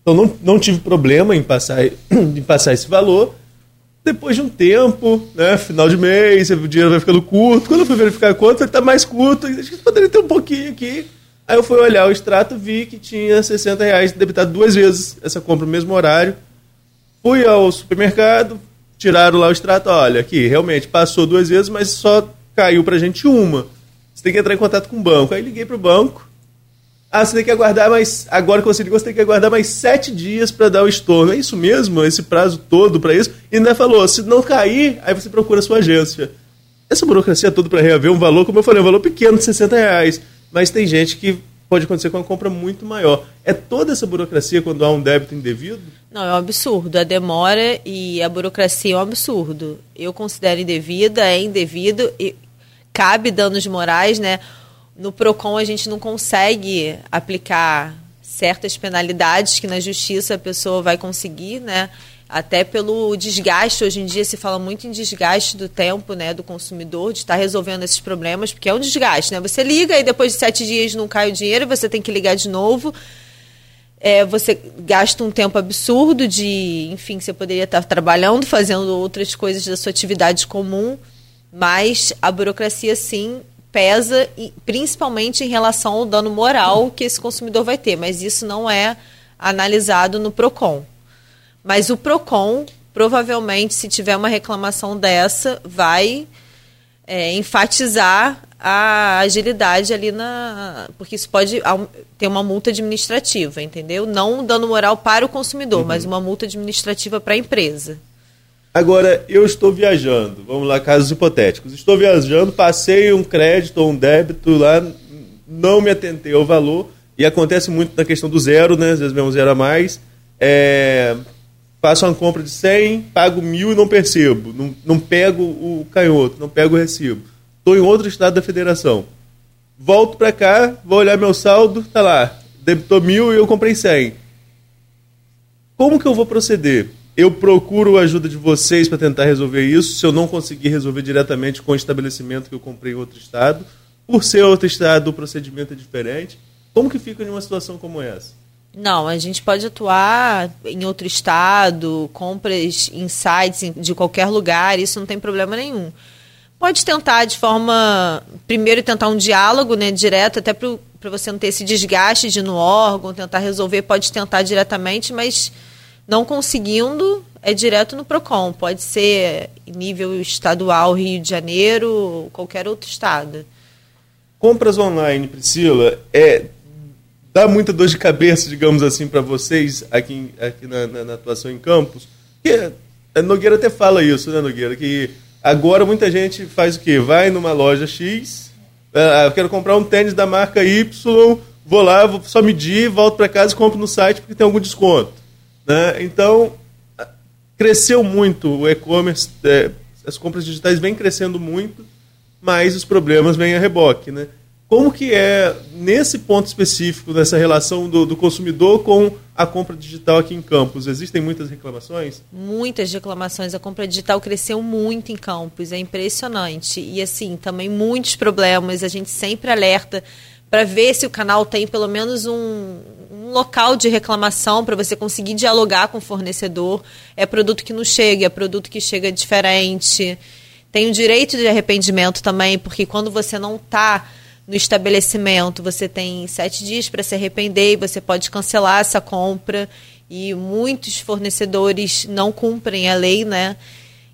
então não, não tive problema em passar, [coughs] em passar esse valor. Depois de um tempo, né, final de mês, o dinheiro vai ficando curto. Quando eu fui verificar a conta, ele está mais curto. Acho que poderia ter um pouquinho aqui. Aí eu fui olhar o extrato, vi que tinha 60 reais debitado duas vezes essa compra no mesmo horário. Fui ao supermercado, tiraram lá o extrato, olha, aqui, realmente passou duas vezes, mas só caiu pra gente uma. Você tem que entrar em contato com o banco. Aí liguei pro banco, ah, você tem que aguardar mais. Agora que você ligou, você tem que aguardar mais sete dias para dar o estorno. É isso mesmo? Esse prazo todo para isso? E ainda falou: se não cair, aí você procura a sua agência. Essa burocracia toda para reaver um valor, como eu falei, um valor pequeno de 60 reais. Mas tem gente que pode acontecer com uma compra muito maior. É toda essa burocracia quando há um débito indevido? Não, é um absurdo. A demora e a burocracia é um absurdo. Eu considero indevida, é indevido e cabe danos morais, né? no PROCON a gente não consegue aplicar certas penalidades que na justiça a pessoa vai conseguir, né? Até pelo desgaste, hoje em dia se fala muito em desgaste do tempo, né, do consumidor, de estar resolvendo esses problemas, porque é um desgaste, né? Você liga e depois de sete dias não cai o dinheiro, você tem que ligar de novo. É, você gasta um tempo absurdo de, enfim, você poderia estar trabalhando, fazendo outras coisas da sua atividade comum, mas a burocracia, sim, pesa principalmente em relação ao dano moral que esse consumidor vai ter, mas isso não é analisado no Procon. Mas o Procon provavelmente, se tiver uma reclamação dessa, vai é, enfatizar a agilidade ali na. Porque isso pode ter uma multa administrativa, entendeu? Não um dano moral para o consumidor, uhum. mas uma multa administrativa para a empresa. Agora, eu estou viajando, vamos lá, casos hipotéticos. Estou viajando, passei um crédito ou um débito lá, não me atentei ao valor, e acontece muito na questão do zero, né? Às vezes vem um zero a mais. É, faço uma compra de 100, pago mil e não percebo. Não, não pego o canhoto, não pego o recibo. Estou em outro estado da federação. Volto para cá, vou olhar meu saldo, tá lá, debitou mil e eu comprei 100. Como que eu vou proceder? Eu procuro a ajuda de vocês para tentar resolver isso. Se eu não conseguir resolver diretamente com o estabelecimento que eu comprei em outro estado, por ser outro estado, o procedimento é diferente. Como que fica em uma situação como essa? Não, a gente pode atuar em outro estado, compras em sites de qualquer lugar, isso não tem problema nenhum. Pode tentar de forma. Primeiro, tentar um diálogo né, direto, até para você não ter esse desgaste de ir no órgão, tentar resolver, pode tentar diretamente, mas não conseguindo, é direto no PROCON. Pode ser nível estadual, Rio de Janeiro, qualquer outro estado. Compras online, Priscila, é, dá muita dor de cabeça, digamos assim, para vocês aqui, aqui na, na, na, atuação em campos? Porque a Nogueira até fala isso, né, Nogueira? Que agora muita gente faz o quê? Vai numa loja X, ah, eu quero comprar um tênis da marca Y, vou lá, vou só medir, volto para casa e compro no site porque tem algum desconto. Né? Então, cresceu muito o e-commerce, é, as compras digitais vêm crescendo muito, mas os problemas vêm a reboque. Né? Como que é, nesse ponto específico, dessa relação do, do, consumidor com a compra digital aqui em Campos? Existem muitas reclamações? Muitas reclamações. A compra digital cresceu muito em Campos, é impressionante. E, assim, também muitos problemas. A gente sempre alerta para ver se o canal tem pelo menos um, um local de reclamação para você conseguir dialogar com o fornecedor. É produto que não chega, é produto que chega diferente. Tem o direito de arrependimento também, porque quando você não está no estabelecimento, você tem sete dias para se arrepender e você pode cancelar essa compra. E muitos fornecedores não cumprem a lei, né?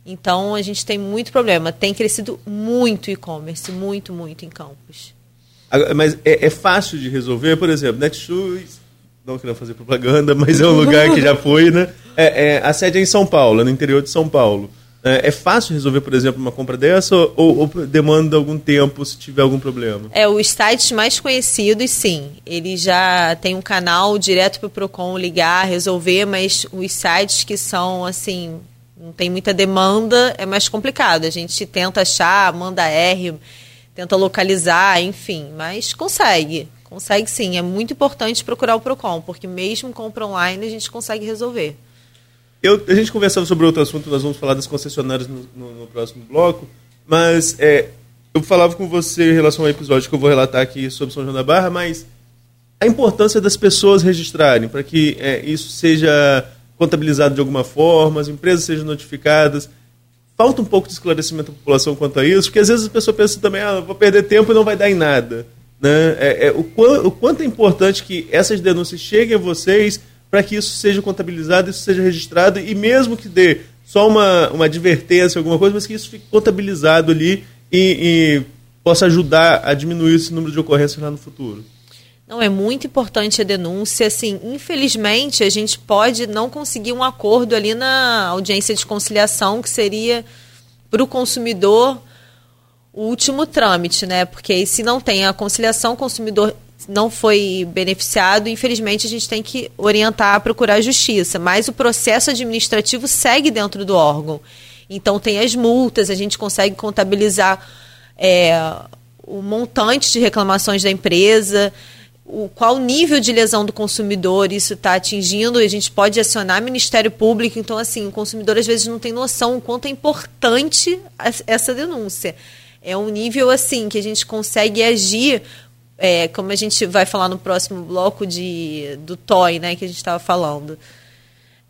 Então a gente tem muito problema. Tem crescido muito e-commerce, muito, muito em campos. Mas é, é, fácil de resolver, por exemplo, Netshoes, não quero fazer propaganda, mas é um lugar que já foi, né? É, é, a sede é em São Paulo, no interior de São Paulo. É, é fácil resolver, por exemplo, uma compra dessa ou, ou, demanda algum tempo se tiver algum problema? É, os sites mais conhecidos, sim. Ele já tem um canal direto para o PROCON ligar, resolver, mas os sites que são, assim, não tem muita demanda, é mais complicado. A gente tenta achar, manda R tenta localizar, enfim, mas consegue. Consegue sim. É muito importante procurar o PROCON, porque mesmo compra online a gente consegue resolver. Eu, a gente conversava sobre outro assunto, nós vamos falar das concessionárias no, no, no próximo bloco, mas é, eu falava com você em relação ao episódio que eu vou relatar aqui sobre São João da Barra, mas a importância das pessoas registrarem, para que é, isso seja contabilizado de alguma forma, as empresas sejam notificadas falta um pouco de esclarecimento da população quanto a isso, porque às vezes a pessoa pensa também, ah, vou perder tempo e não vai dar em nada. Né? É, é, o, o, quanto é importante que essas denúncias cheguem a vocês para que isso seja contabilizado, isso seja registrado, e mesmo que dê só uma, uma advertência, alguma coisa, mas que isso fique contabilizado ali e, e possa ajudar a diminuir esse número de ocorrências lá no futuro. Não, é muito importante a denúncia. Assim, infelizmente, a gente pode não conseguir um acordo ali na audiência de conciliação, que seria para o consumidor o último trâmite, né? Porque se não tem a conciliação, o consumidor não foi beneficiado, infelizmente a gente tem que orientar a procurar justiça. Mas o processo administrativo segue dentro do órgão. Então tem as multas, a gente consegue contabilizar é, o montante de reclamações da empresa o, qual nível de lesão do consumidor isso está atingindo, a gente pode acionar Ministério Público, então assim, o consumidor às vezes não tem noção o quanto é importante essa denúncia. É um nível assim que a gente consegue agir, é, como a gente vai falar no próximo bloco de, do TOI, né, que a gente estava falando.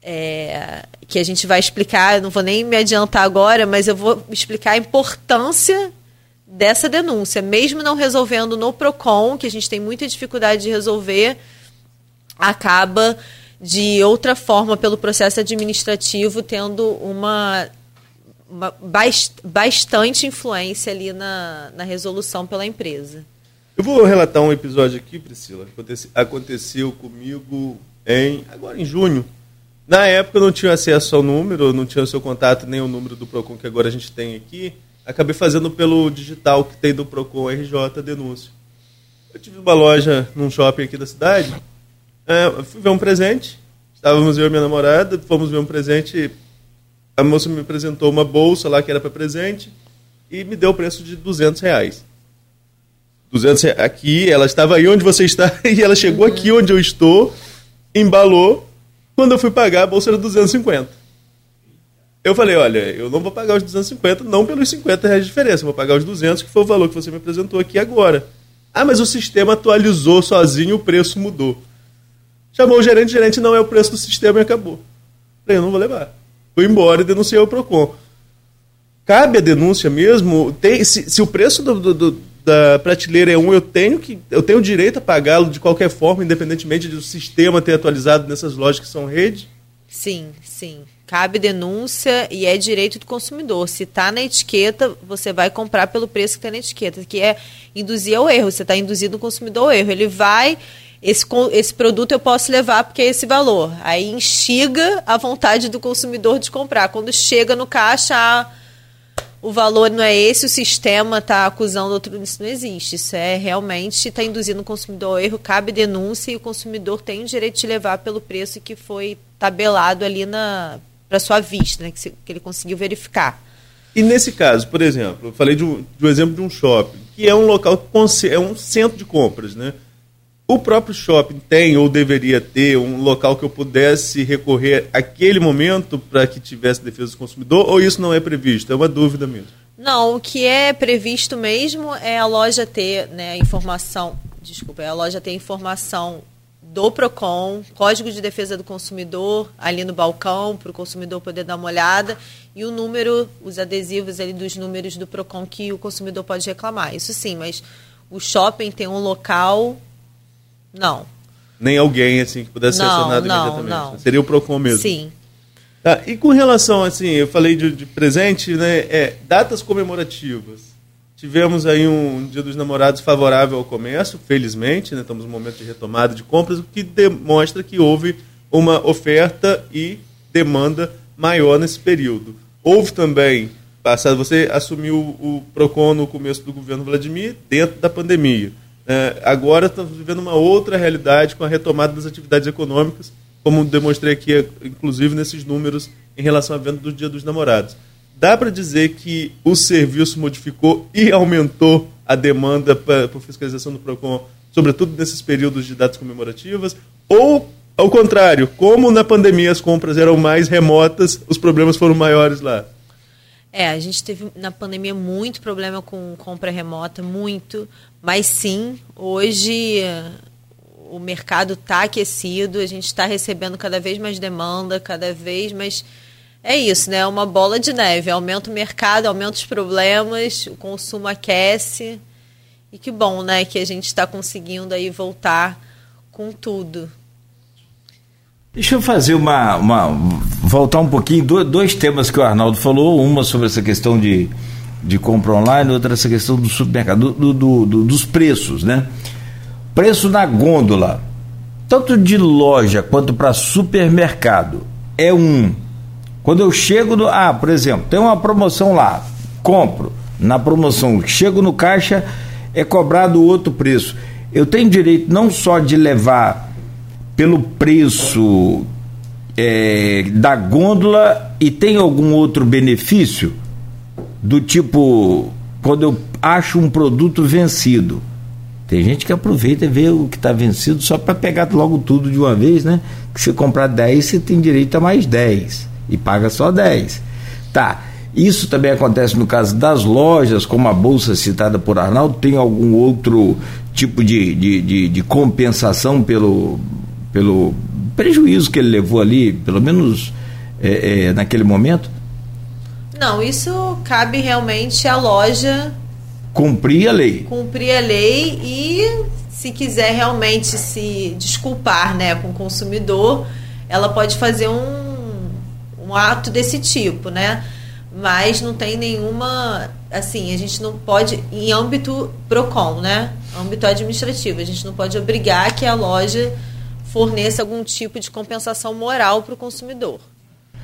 É, que a gente vai explicar, não vou nem me adiantar agora, mas eu vou explicar a importância dessa denúncia, mesmo não resolvendo no Procon, que a gente tem muita dificuldade de resolver, acaba de outra forma pelo processo administrativo tendo uma, uma bastante influência ali na, na resolução pela empresa. Eu vou relatar um episódio aqui, Priscila, que aconteceu comigo em agora em junho. Na época eu não tinha acesso ao número, não tinha o seu contato nem o número do Procon que agora a gente tem aqui acabei fazendo pelo digital que tem do Procon RJ denúncia. Eu tive uma loja num shopping aqui da cidade, é, fui ver um presente, estávamos eu e minha namorada, fomos ver um presente, a moça me apresentou uma bolsa lá que era para presente e me deu o preço de 200 reais. 200 reais. Aqui, ela estava aí onde você está [laughs] e ela chegou uhum. aqui onde eu estou, embalou. Quando eu fui pagar, a bolsa era 250. Eu falei, olha, eu não vou pagar os 250, não pelos 50 reais de diferença, eu vou pagar os 200, que foi o valor que você me apresentou aqui agora. Ah, mas o sistema atualizou sozinho, o preço mudou. Chamou o gerente, o gerente não é o preço do sistema e acabou. Falei, eu não vou levar. Fui embora e denunciei o PROCON. Cabe a denúncia mesmo? Tem, se, se o preço do, do, do, da prateleira é um, eu tenho que eu tenho direito a pagá-lo de qualquer forma, independentemente do sistema ter atualizado nessas lojas que são rede? Sim, sim cabe denúncia e é direito do consumidor. Se está na etiqueta, você vai comprar pelo preço que está na etiqueta, que é induzir ao erro. Você está induzindo o consumidor ao erro. Ele vai esse, esse produto eu posso levar porque é esse valor. Aí instiga a vontade do consumidor de comprar. Quando chega no caixa, ah, o valor não é esse, o sistema está acusando outro. Isso não existe. Isso é realmente está induzindo o consumidor ao erro, cabe denúncia e o consumidor tem o direito de levar pelo preço que foi tabelado ali na para sua vista, né, que, se, que ele conseguiu verificar. E nesse caso, por exemplo, eu falei de um, de um exemplo de um shopping, que é um local, é um centro de compras, né? O próprio shopping tem ou deveria ter um local que eu pudesse recorrer aquele momento para que tivesse defesa do consumidor ou isso não é previsto? É uma dúvida mesmo. Não, o que é previsto mesmo é a loja ter né, informação, desculpa, é a loja ter informação do PROCON, Código de Defesa do Consumidor, ali no balcão, para o consumidor poder dar uma olhada, e o número, os adesivos ali dos números do PROCON que o consumidor pode reclamar. Isso sim, mas o shopping tem um local não. Nem alguém assim que pudesse não, ser acionado não, imediatamente. Não. Seria o PROCON mesmo. Sim. Tá, e com relação, assim, eu falei de, de presente, né? É, datas comemorativas. Tivemos aí um Dia dos Namorados favorável ao comércio, felizmente, né? estamos num momento de retomada de compras, o que demonstra que houve uma oferta e demanda maior nesse período. Houve também, passado, você assumiu o PROCON no começo do governo Vladimir, dentro da pandemia. É, agora estamos vivendo uma outra realidade com a retomada das atividades econômicas, como demonstrei aqui, inclusive nesses números em relação à venda do Dia dos Namorados. Dá para dizer que o serviço modificou e aumentou a demanda por fiscalização do PROCON, sobretudo nesses períodos de datas comemorativas? Ou, ao contrário, como na pandemia as compras eram mais remotas, os problemas foram maiores lá? É, a gente teve na pandemia muito problema com compra remota, muito. Mas sim, hoje o mercado está aquecido, a gente está recebendo cada vez mais demanda, cada vez mais. É isso, né? É uma bola de neve. Aumenta o mercado, aumenta os problemas, o consumo aquece. E que bom, né? Que a gente está conseguindo aí voltar com tudo. Deixa eu fazer uma, uma voltar um pouquinho, dois temas que o Arnaldo falou, uma sobre essa questão de, de compra online, outra essa questão do supermercado, do, do, do, dos preços, né? Preço na gôndola, tanto de loja quanto para supermercado, é um. Quando eu chego no. Ah, por exemplo, tem uma promoção lá, compro. Na promoção, chego no caixa, é cobrado outro preço. Eu tenho direito não só de levar pelo preço é, da gôndola e tem algum outro benefício? Do tipo, quando eu acho um produto vencido. Tem gente que aproveita e vê o que está vencido só para pegar logo tudo de uma vez, né? Que se comprar 10, você tem direito a mais 10 e paga só 10. Tá. Isso também acontece no caso das lojas, como a bolsa citada por Arnaldo, tem algum outro tipo de, de, de, de compensação pelo, pelo prejuízo que ele levou ali, pelo menos é, é, naquele momento? Não, isso cabe realmente à loja cumprir a lei. Cumprir a lei e se quiser realmente se desculpar, né, com o consumidor, ela pode fazer um, um ato desse tipo, né? Mas não tem nenhuma, assim, a gente não pode em âmbito Procon, né? Âmbito administrativo, a gente não pode obrigar que a loja forneça algum tipo de compensação moral para o consumidor.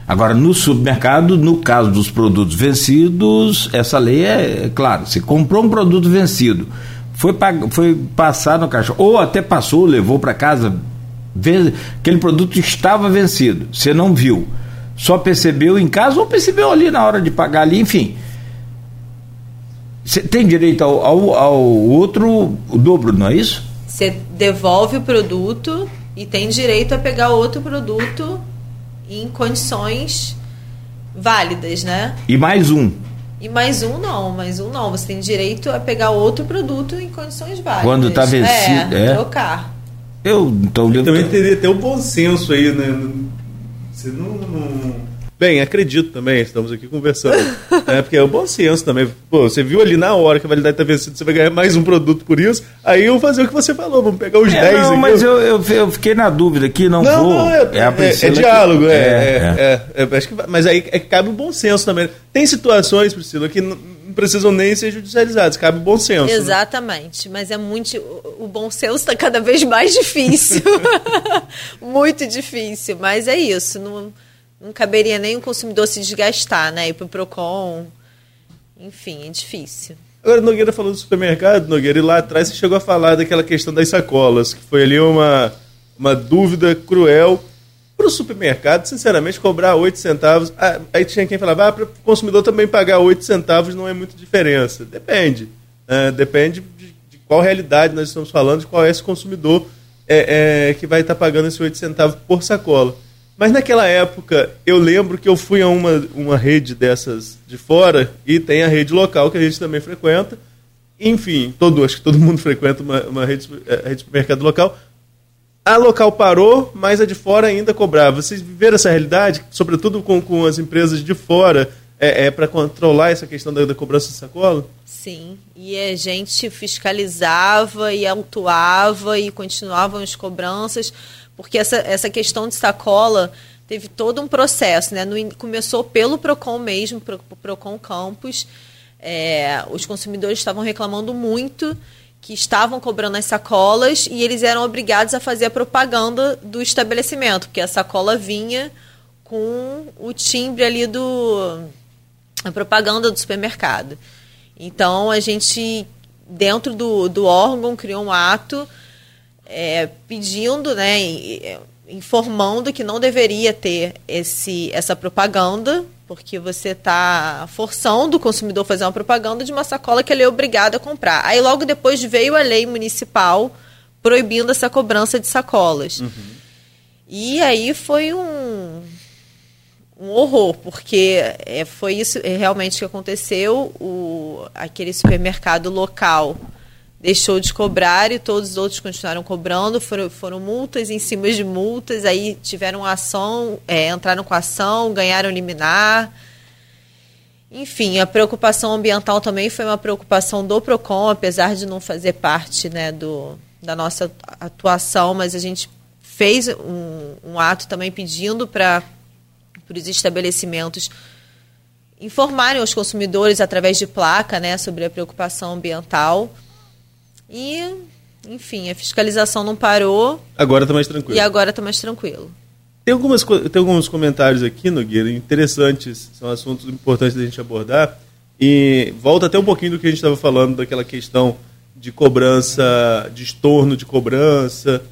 Agora, no supermercado, no caso dos produtos vencidos, essa lei é, é claro, se comprou um produto vencido, foi, foi passar no caixa, ou até passou, levou para casa, aquele produto estava vencido, você não viu, só percebeu em casa ou percebeu ali na hora de pagar ali, enfim. Você tem direito ao, ao, ao outro o dobro, não é isso? Você devolve o produto e tem direito a pegar outro produto em condições válidas, né? E mais um. E mais um não, mais um não. Você tem direito a pegar outro produto em condições válidas. Quando está vencido, é, é. trocar. Eu então eu também teria até o bom senso aí, né? Você não, não Bem, acredito também, estamos aqui conversando. [laughs] é, porque é o bom senso também. Pô, você viu ali na hora que a validade está vencida, você vai ganhar mais um produto por isso. Aí eu vou fazer o que você falou, vamos pegar os é, 10 não, aqui. Mas eu, eu, eu, fiquei na dúvida aqui, não, não vou. Não, é, é, é, é diálogo, que... é, é, acho que, mas aí cabe o bom senso também. Tem situações, Priscila, que não precisam nem ser judicializadas, cabe o bom senso. Né? Exatamente, né? mas é muito. O bom senso está cada vez mais difícil. [laughs] [laughs] muito difícil, mas é isso. Não não caberia nem o consumidor se desgastar, né? Ir para o PROCON. Enfim, é difícil. Agora, Nogueira falou do supermercado, Nogueira, e lá atrás você chegou a falar daquela questão das sacolas, que foi ali uma, uma dúvida cruel. Para o supermercado, sinceramente, cobrar 8 centavos. Ah, aí tinha quem falava, ah, para o consumidor também pagar 8 centavos não é muita diferença. Depende. Né? depende de, de, qual realidade nós estamos falando, de qual é esse consumidor é, é, que vai estar pagando esses 8 centavos por sacola. Mas naquela época, eu lembro que eu fui a uma, uma rede dessas de fora e tem a rede local que a gente também frequenta. Enfim, todo, acho que todo mundo [laughs] frequenta uma, uma rede, a rede de supermercado local. A local parou, mas a de fora ainda cobrava. Vocês viveram essa realidade, sobretudo com, com as empresas de fora, é, é para controlar essa questão da, da, cobrança de sacola? Sim, e a gente fiscalizava e autuava e continuavam as cobranças porque essa, essa questão de sacola teve todo um processo, né? No, começou pelo PROCON mesmo, pro, PROCON Campus. É, os consumidores estavam reclamando muito que estavam cobrando as sacolas e eles eram obrigados a fazer a propaganda do estabelecimento, porque a sacola vinha com o timbre ali do a propaganda do supermercado. Então a gente dentro do, do órgão criou um ato é, pedindo, né, informando que não deveria ter esse, essa propaganda, porque você está forçando o consumidor a fazer uma propaganda de uma sacola que ele é obrigado a comprar. Aí logo depois veio a lei municipal proibindo essa cobrança de sacolas. Uhum. E aí foi um, um horror, porque é, foi isso realmente que aconteceu. O, aquele supermercado local deixou de cobrar e todos os outros continuaram cobrando. Foram, foram multas em cima de multas, aí tiveram ação, é, entraram com ação, ganharam liminar. Enfim, a preocupação ambiental também foi uma preocupação do PROCON, apesar de não fazer parte né, do, da nossa atuação, mas a gente fez um, um ato também pedindo para os estabelecimentos informarem os consumidores através de placa né, sobre a preocupação ambiental. E, enfim, a fiscalização não parou. Agora está mais tranquilo. E agora está mais tranquilo. Tem, algumas, tem alguns comentários aqui, Nogueira, interessantes, são assuntos importantes da gente abordar. E volta até um pouquinho do que a gente estava falando, daquela questão de cobrança, de estorno de cobrança.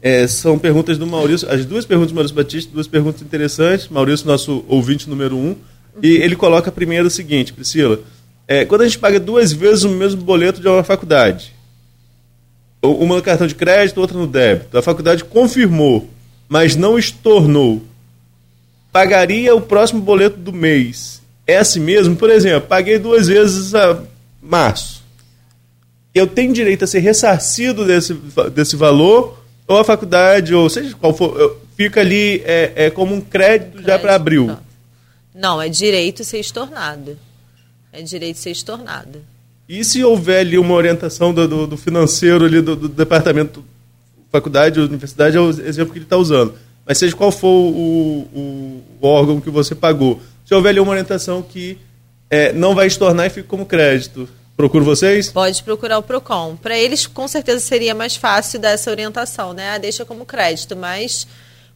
É, são perguntas do Maurício, as duas perguntas do Maurício Batista, duas perguntas interessantes. Maurício, nosso ouvinte número um. E ele coloca primeiro o seguinte, Priscila: é, quando a gente paga duas vezes o mesmo boleto de uma faculdade, uma no cartão de crédito, outra no débito. A faculdade confirmou, mas não estornou. Pagaria o próximo boleto do mês. É assim mesmo? Por exemplo, paguei duas vezes a março. Eu tenho direito a ser ressarcido desse, desse valor, ou a faculdade, ou seja qual for, fica ali é, é como um crédito, crédito já para abril. Não, é direito ser estornado. É direito ser estornado. E se houver ali uma orientação do, do, do financeiro ali do, do, departamento, faculdade, universidade, é o exemplo que ele está usando. Mas seja qual for o, o, o, órgão que você pagou, se houver ali uma orientação que é, não vai estornar e fica como crédito, procuro vocês? Pode procurar o PROCON. Para eles, com certeza, seria mais fácil dar essa orientação, né? Ah, deixa como crédito, mas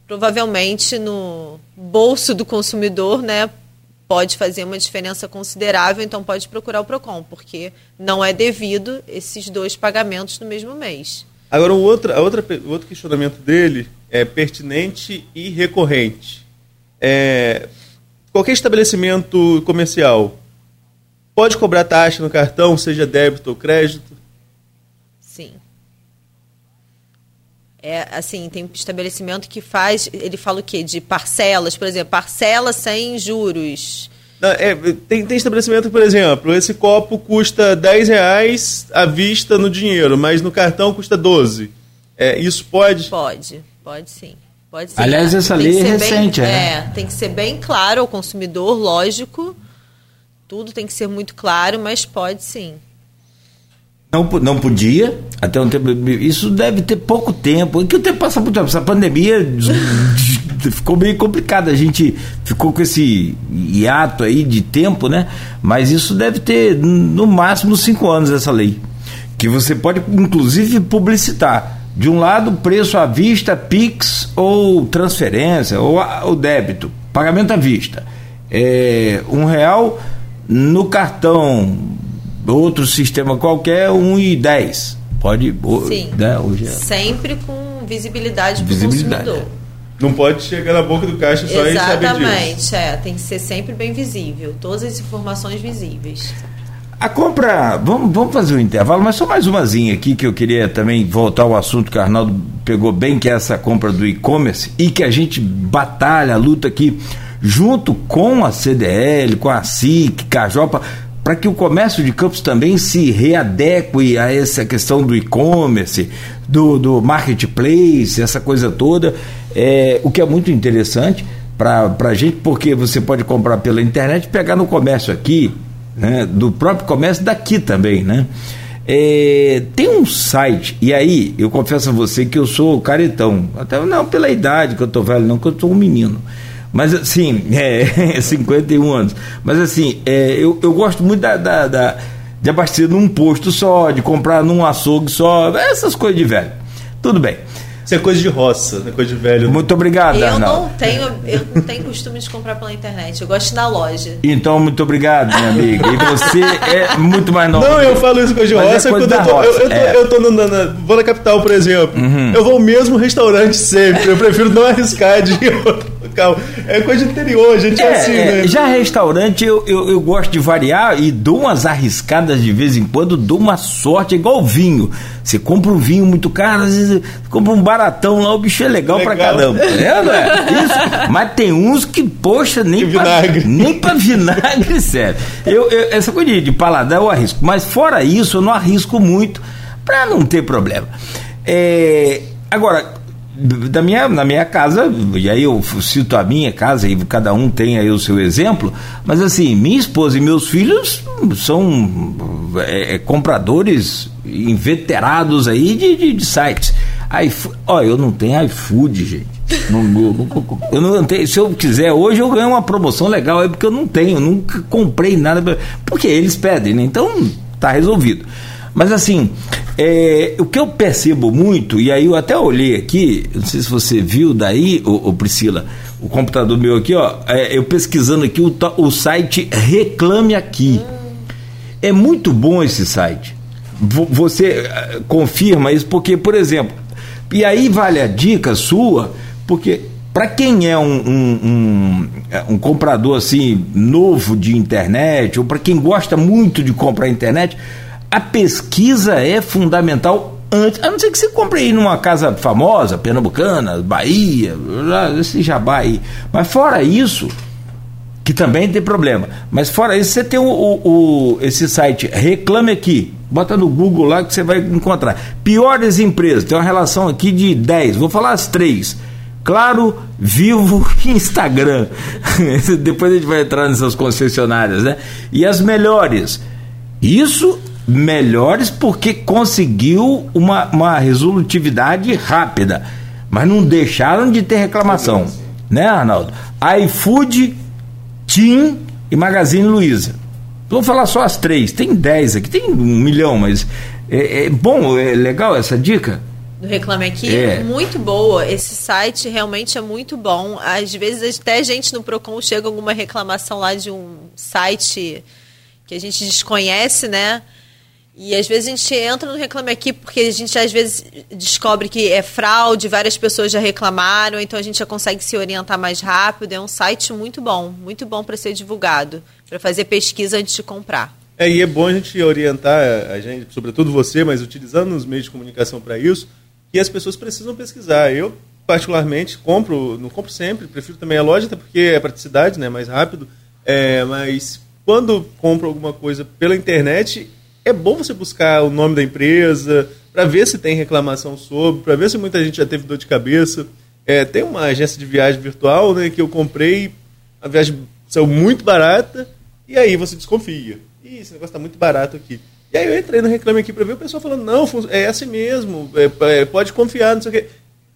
provavelmente no bolso do consumidor, né? Pode fazer uma diferença considerável, então pode procurar o PROCON, porque não é devido esses dois pagamentos no mesmo mês. Agora, o outro, a outra, o outro questionamento dele é pertinente e recorrente. É, qualquer estabelecimento comercial pode cobrar taxa no cartão, seja débito ou crédito? Sim. É, assim, tem estabelecimento que faz, ele fala o quê? De parcelas, por exemplo, parcela sem juros. Não, é, tem, tem estabelecimento, por exemplo, esse copo custa 10 reais à vista no dinheiro, mas no cartão custa 12. É, isso pode? Pode, pode sim. Pode ser. Aliás, essa Tem lei é recente, bem, é. é. Tem que ser bem claro ao consumidor, lógico. Tudo tem que ser muito claro, mas pode sim. Não, não podia, até um tempo. Isso deve ter pouco tempo. Que o tempo passa muito rápido. Essa pandemia [laughs] ficou meio complicada. A gente ficou com esse hiato aí de tempo, né? Mas isso deve ter, no máximo, cinco anos essa lei. Que você pode, inclusive, publicitar. De um lado, preço à vista, PIX ou transferência, ou, ou débito, pagamento à vista. É, um real no cartão, outro sistema qualquer, um e dez. Pode, o- Sim. né, hoje é. Sempre com visibilidade para o Visibilidade, consumidor. Não pode chegar na boca do caixa só e saber disso. Exatamente, é. Tem que ser sempre bem visível. Todas as informações visíveis. A compra, vamos, vamos fazer um intervalo, mas só mais umazinha aqui que eu queria também voltar ao assunto que o Arnaldo pegou bem, que é essa compra do e-commerce e que a gente batalha, luta aqui junto com a CDL, com a SIC, Cajopa, para que o comércio de campos também se readeque a essa questão do e-commerce, do, do marketplace, essa coisa toda, é, o que é muito interessante para a gente, porque você pode comprar pela internet, pegar no comércio aqui, né, do próprio comércio daqui também, né? É, tem um site, e aí eu confesso a você que eu sou caretão, até não pela idade que eu tô velho, não, que eu sou um menino. Mas assim, [laughs] é, 51 anos. Mas assim, é, eu, eu gosto muito da, da, da- de abastecer num posto só, de comprar num açougue só, essas coisas de velho. Tudo bem. Isso é coisa de roça, não é coisa de velho. Muito obrigado, eu Arnaldo. não tenho, eu não tenho costume de comprar pela internet. Eu gosto da loja. Então, muito obrigado, minha amiga. E você é muito mais nova. Não, eu falo isso coisa de Mas é roça coisa quando eu da tô, eu, roça, eu tô, é. Uhum. eu tô na, na- vou na capital, por exemplo. Eu vou ao mesmo restaurante sempre. Eu prefiro não arriscar de outro local. É coisa de interior, a gente é, É, assim, é, né? já restaurante eu, eu, eu gosto de variar e dou umas arriscadas de vez em quando, dou uma sorte, igual vinho. Você compra um vinho muito caro, às vezes você compra um baratão lá, o bicho é legal, pra Legal. caramba. É, não é? Isso. Mas tem uns que, poxa, nem Que pra, vinagre. nem pra vinagre, [laughs] sério. Eu, eu- essa coisa de, de paladar eu arrisco. Mas fora isso, eu não arrisco muito pra não ter problema. É, agora, da minha, na minha casa, e aí eu cito a minha casa, e cada um tem aí o seu exemplo, mas assim, minha esposa e meus filhos são é, é, compradores inveterados aí de, de, de sites. iFo- Ó, eu não tenho iFood, gente. Eu, não, eu não tenho, se eu quiser, hoje eu ganho uma promoção legal, é porque eu não tenho, nunca comprei nada, porque eles pedem, né? Então tá resolvido. Mas assim, é, o que eu percebo muito, e aí eu até olhei aqui, não sei se você viu daí, ô, ô Priscila, o computador meu aqui, ó, é, eu pesquisando aqui o, o site Reclame Aqui. É muito bom esse site. Vo- Você eh, confirma isso, porque, por exemplo, e aí vale a dica sua, porque para quem é um, um, um, eh, um comprador assim novo de internet, ou para quem gosta muito de comprar internet, a pesquisa é fundamental antes, a não ser que você compre aí numa casa famosa, Pernambucana, Bahia, esse jabá aí. Mas fora isso, que também tem problema. Mas fora isso, você tem o, o- o- esse site Reclame Aqui. Bota no Google lá que você vai encontrar. Piores empresas, tem uma relação aqui de 10. Vou falar as três. Claro, Vivo e Instagram. [laughs] Depois a gente vai entrar nessas concessionárias, né? E as melhores. Isso, melhores porque conseguiu uma, uma resolutividade rápida. Mas não deixaram de ter reclamação. Né, Arnaldo? iFood, Tim e Magazine Luiza. Vou falar só as três. Tem dez aqui, tem um milhão, mas é, é bom, é legal essa dica. do Reclame Aqui, É. muito boa. Esse site realmente é muito bom. Às vezes até gente no Procon chega alguma reclamação lá de um site que a gente desconhece, né? E às vezes a gente entra no Reclame Aqui porque a gente às vezes descobre que é fraude, várias pessoas já reclamaram, então a gente já consegue se orientar mais rápido. É um site muito bom, muito bom para ser divulgado, para fazer pesquisa antes de comprar. É, e é bom a gente orientar a gente, sobretudo você, mas utilizando os meios de comunicação para isso, que as pessoas precisam pesquisar. Eu, particularmente, compro, não compro sempre, prefiro também a loja, até porque é praticidade, né, mais rápido. É, mas quando compro alguma coisa pela internet, é bom você buscar o nome da empresa, para ver se tem reclamação sobre, para ver se muita gente já teve dor de cabeça. É, tem uma agência de viagem virtual né, que eu comprei, a viagem saiu muito barata, e aí você desconfia. Ih, esse negócio está muito barato aqui. E aí eu entrei no Reclame Aqui para ver o pessoal falando, não, é assim mesmo, é, é, pode confiar, não sei o quê.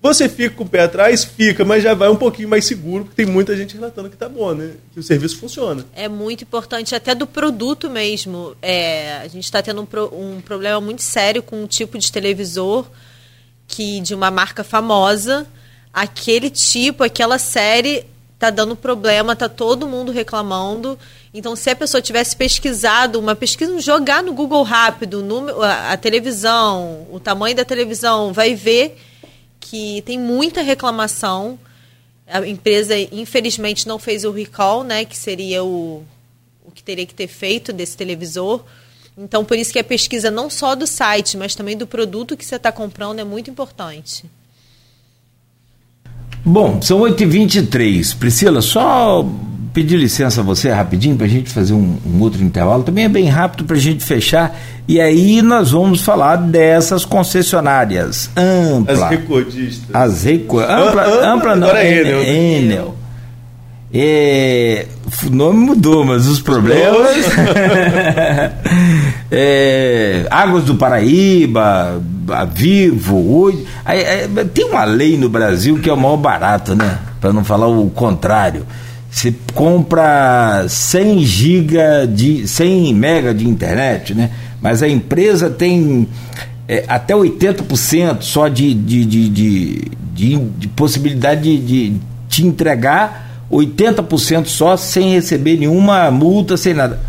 Você fica com o pé atrás? Fica, mas já vai um pouquinho mais seguro, porque tem muita gente relatando que está bom, né? Que o serviço funciona. É muito importante, até do produto mesmo. É, a gente está tendo um, pro, um problema muito sério com um tipo de televisor que de uma marca famosa, aquele tipo, aquela série tá dando problema, tá todo mundo reclamando. Então, se a pessoa tivesse pesquisado uma pesquisa, jogar no Google rápido número, a, a televisão, o tamanho da televisão, vai ver que tem muita reclamação. A empresa, infelizmente, não fez o recall, né, que seria o, o que teria que ter feito desse televisor. Então, por isso que a pesquisa não só do site, mas também do produto que você está comprando é muito importante. Bom, são 8h23. Priscila, só pedir licença a você rapidinho para a gente fazer um, um, outro intervalo. Também é bem rápido para a gente fechar. E aí nós vamos falar dessas concessionárias. Ampla. As recordistas. As reco... Ampla, ampla, ampla não. Agora é Enel. Enel. É, o nome mudou, mas os problemas. [laughs] é, Águas do Paraíba, a Vivo, hoje. É, tem uma lei no Brasil que é o maior barato, né? Para não falar o contrário. Você compra 100 giga de 100 mega de internet, né? Mas a empresa tem é, até 80% só de, de, de, de, de, de possibilidade de, de te entregar 80% só sem receber nenhuma multa, sem nada.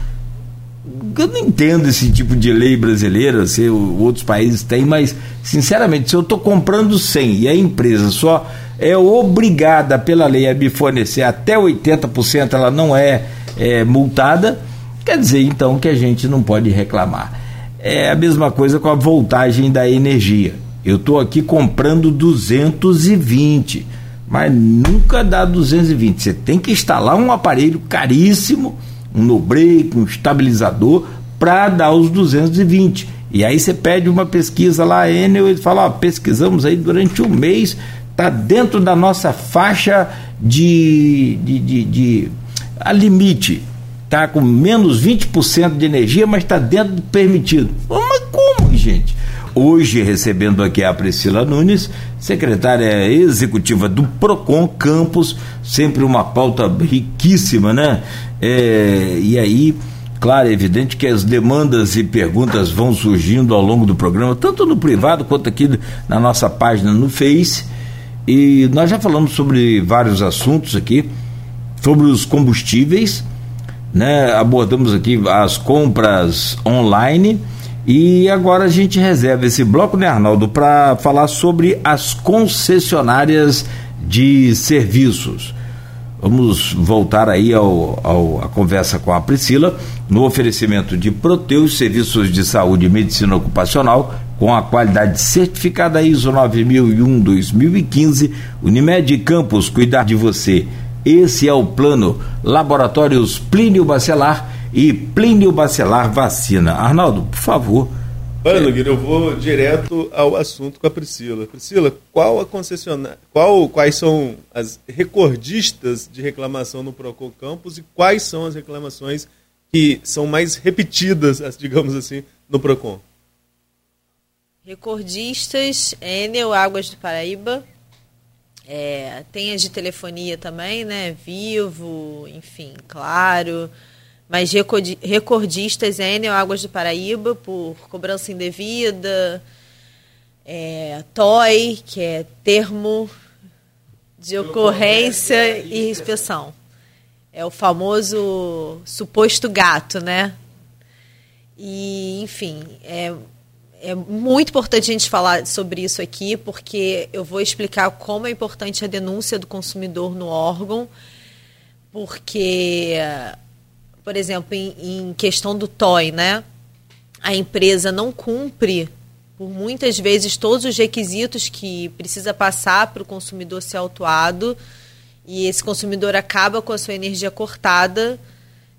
Eu não entendo esse tipo de lei brasileira, se outros países têm, mas, sinceramente, se eu estou comprando 100 e a empresa só é obrigada pela lei a me fornecer até 80%, ela não é, é multada, quer dizer então que a gente não pode reclamar. É a mesma coisa com a voltagem da energia. Eu estou aqui comprando 220 mas nunca dá 220. Você tem que instalar um aparelho caríssimo, um no-break, um estabilizador, para dar os 220. E aí você pede uma pesquisa lá, Enel, ele fala, ó, pesquisamos aí durante um mês, está dentro da nossa faixa de, de, de, de a limite. Está com menos 20% de energia, mas está dentro do permitido. Mas como, gente? Hoje, recebendo aqui a Priscila Nunes, secretária executiva do PROCON Campos, sempre uma pauta riquíssima, né? É, e aí, claro, é evidente que as demandas e perguntas vão surgindo ao longo do programa, tanto no privado quanto aqui na nossa página no Face. E nós já falamos sobre vários assuntos aqui, sobre os combustíveis, né? Abordamos aqui as compras online e agora a gente reserva esse bloco, né, Arnaldo, para falar sobre as concessionárias de serviços. Vamos voltar aí ao, ao, a conversa com a Priscila no oferecimento de Proteus, serviços de saúde e medicina ocupacional, com a qualidade certificada ISO 9001-2015, Unimed Campos, cuidar de você. Esse é o plano. Laboratórios Plínio Bacelar e Plínio Bacelar Vacina. Arnaldo, por favor. Olha, Nogueira, eu vou direto ao assunto com a Priscila. Priscila, qual a concessionária, qual, quais são as recordistas de reclamação no Procon Campus e quais são as reclamações que são mais repetidas, digamos assim, no Procon? Recordistas, Enel, Águas do Paraíba, é, tem as de telefonia também, né? Vivo, enfim, claro. Mas recordistas é Enel Águas do Paraíba por cobrança indevida, é, TOI, que é termo de ocorrência e inspeção. É o famoso suposto gato, né? E, enfim, é, é muito importante a gente falar sobre isso aqui, porque eu vou explicar como é importante a denúncia do consumidor no órgão, porque por exemplo, em, em questão do TOI, né? A empresa não cumpre por muitas vezes todos os requisitos que precisa passar para o consumidor ser autuado e esse consumidor acaba com a sua energia cortada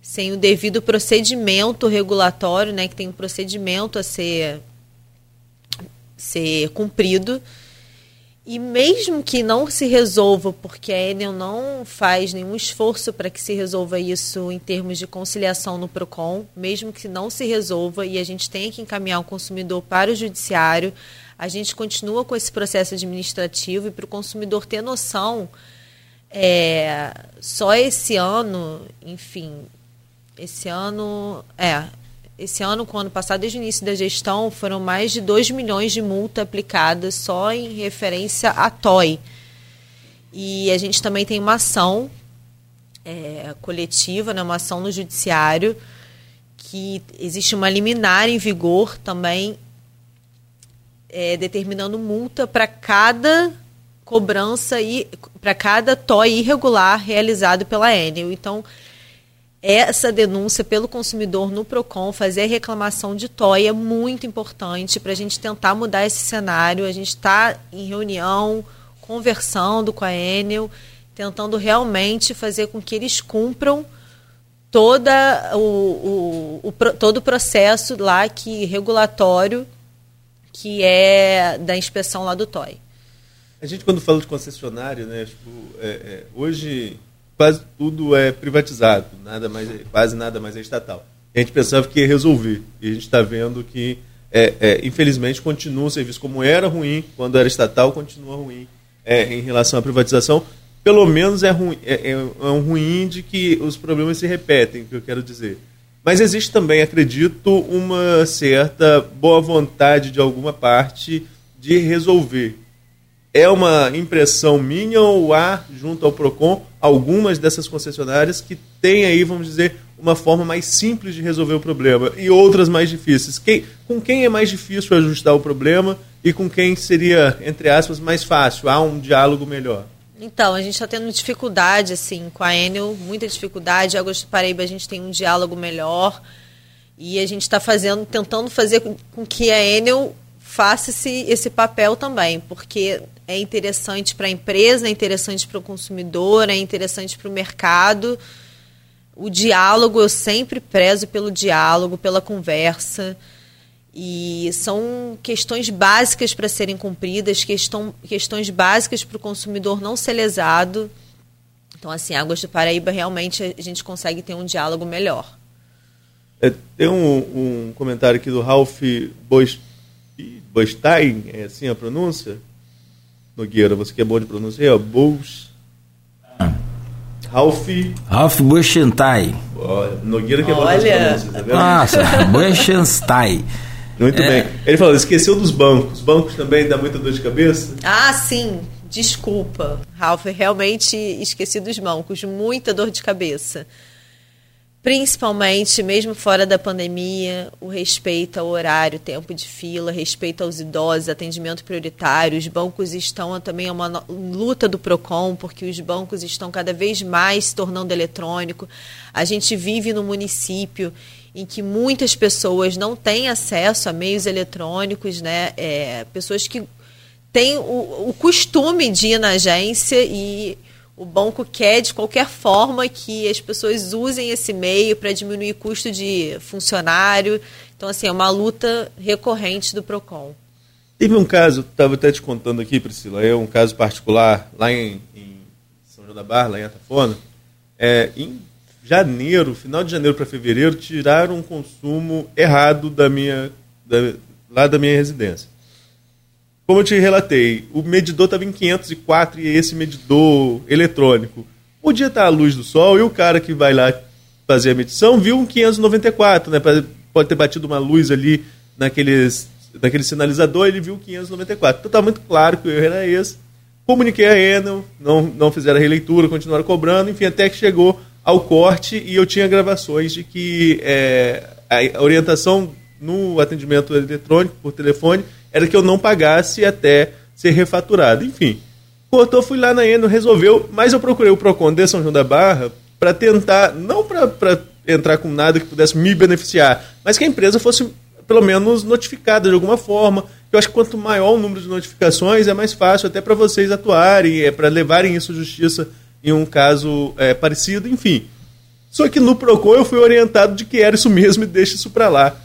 sem o devido procedimento regulatório, né, que tem um procedimento a ser ser cumprido. E mesmo que não se resolva, porque a Enel não faz nenhum esforço para que se resolva isso em termos de conciliação no PROCON, mesmo que não se resolva e a gente tenha que encaminhar o consumidor para o judiciário, a gente continua com esse processo administrativo e para o consumidor ter noção, é, só esse ano, enfim, esse ano, é, esse ano, com o ano passado, desde o início da gestão, foram mais de 2 milhões de multa aplicadas só em referência à TOI. E a gente também tem uma ação é, coletiva, né, uma ação no judiciário, que existe uma liminar em vigor também, é, determinando multa para cada cobrança e para cada TOI irregular realizado pela Enel. Então, essa denúncia pelo consumidor no PROCON, fazer a reclamação de TOI é muito importante para a gente tentar mudar esse cenário. A gente está em reunião, conversando com a Enel, tentando realmente fazer com que eles cumpram toda o, o, o, todo o processo lá que regulatório que é da inspeção lá do TOI. A gente quando fala de concessionário, né, tipo, é, é, hoje quase tudo é privatizado, nada mais, quase nada mais é estatal. A gente pensava que ia resolver, e a gente está vendo que, é, é, infelizmente, continua o serviço como era ruim, quando era estatal, continua ruim é, em relação à privatização. Pelo menos é, ruim, é, é, é um ruim de que os problemas se repetem, que eu quero dizer. Mas existe também, acredito, uma certa boa vontade de alguma parte de resolver é uma impressão minha ou há, junto ao PROCON, algumas dessas concessionárias que têm aí, vamos dizer, uma forma mais simples de resolver o problema e outras mais difíceis? Quem, com quem é mais difícil ajustar o problema e com quem seria, entre aspas, mais fácil? Há um diálogo melhor? Então, a gente está tendo dificuldade, assim, com a Enel, muita dificuldade. Agosto Paraíba a gente tem um diálogo melhor e a gente está fazendo, tentando fazer com que a Enel faça esse, esse papel também, porque é interessante para a empresa, é interessante para o consumidor, é interessante para o mercado. O diálogo, eu sempre prezo pelo diálogo, pela conversa. E são questões básicas para serem cumpridas, questão, questões básicas para o consumidor não ser lesado. Então, assim, Águas do Paraíba, realmente a gente consegue ter um diálogo melhor. É, tem um, um, comentário aqui do Ralph Bostein, é assim a pronúncia? Nogueira, você que é bom de pronúncia, é. Ah. Ralph. Ralph Buchentai. Nogueira que é bom de pronúncia, tá vendo? Nossa, Buchenstein. Muito é. bem. Ele falou, esqueceu dos bancos. Os bancos também dá muita dor de cabeça? Ah, sim. Desculpa, Ralph, realmente esqueci dos bancos. Muita dor de cabeça principalmente, mesmo fora da pandemia, o respeito ao horário, tempo de fila, respeito aos idosos, atendimento prioritário. Os bancos estão também é uma luta do Procon, porque os bancos estão cada vez mais se tornando eletrônico. A gente vive no município em que muitas pessoas não têm acesso a meios eletrônicos, né? É, pessoas que têm o, o costume de ir na agência e o banco quer de qualquer forma que as pessoas usem esse meio para diminuir custo de funcionário. Então, assim, é uma luta recorrente do PROCON. Teve um caso, estava até te contando aqui, Priscila, é um caso particular lá em, em São João da Barra, lá em Atafona. É, em janeiro, final de janeiro para fevereiro, tiraram um consumo errado da minha, da, lá da minha residência. Como eu te relatei, o medidor estava em 504 e esse medidor eletrônico podia estar à luz do sol e o cara que vai lá fazer a medição viu um 594, né? Pode ter batido uma luz ali naqueles, naquele sinalizador, ele viu 594. Então está muito claro que o erro era esse. Comuniquei a Enel, não, não fizeram a releitura, continuaram cobrando, enfim, até que chegou ao corte e eu tinha gravações de que é, a orientação no atendimento eletrônico por telefone era que eu não pagasse até ser refaturado. Enfim, cortou, fui lá na Eno, resolveu, mas eu procurei o PROCON de São João da Barra para tentar, não para entrar com nada que pudesse me beneficiar, mas que a empresa fosse pelo menos notificada de alguma forma. Eu acho que quanto maior o número de notificações, é mais fácil até para vocês atuarem, é para levarem isso à justiça em um caso é, parecido, enfim. Só que no PROCON eu fui orientado de que era isso mesmo e deixa isso para lá.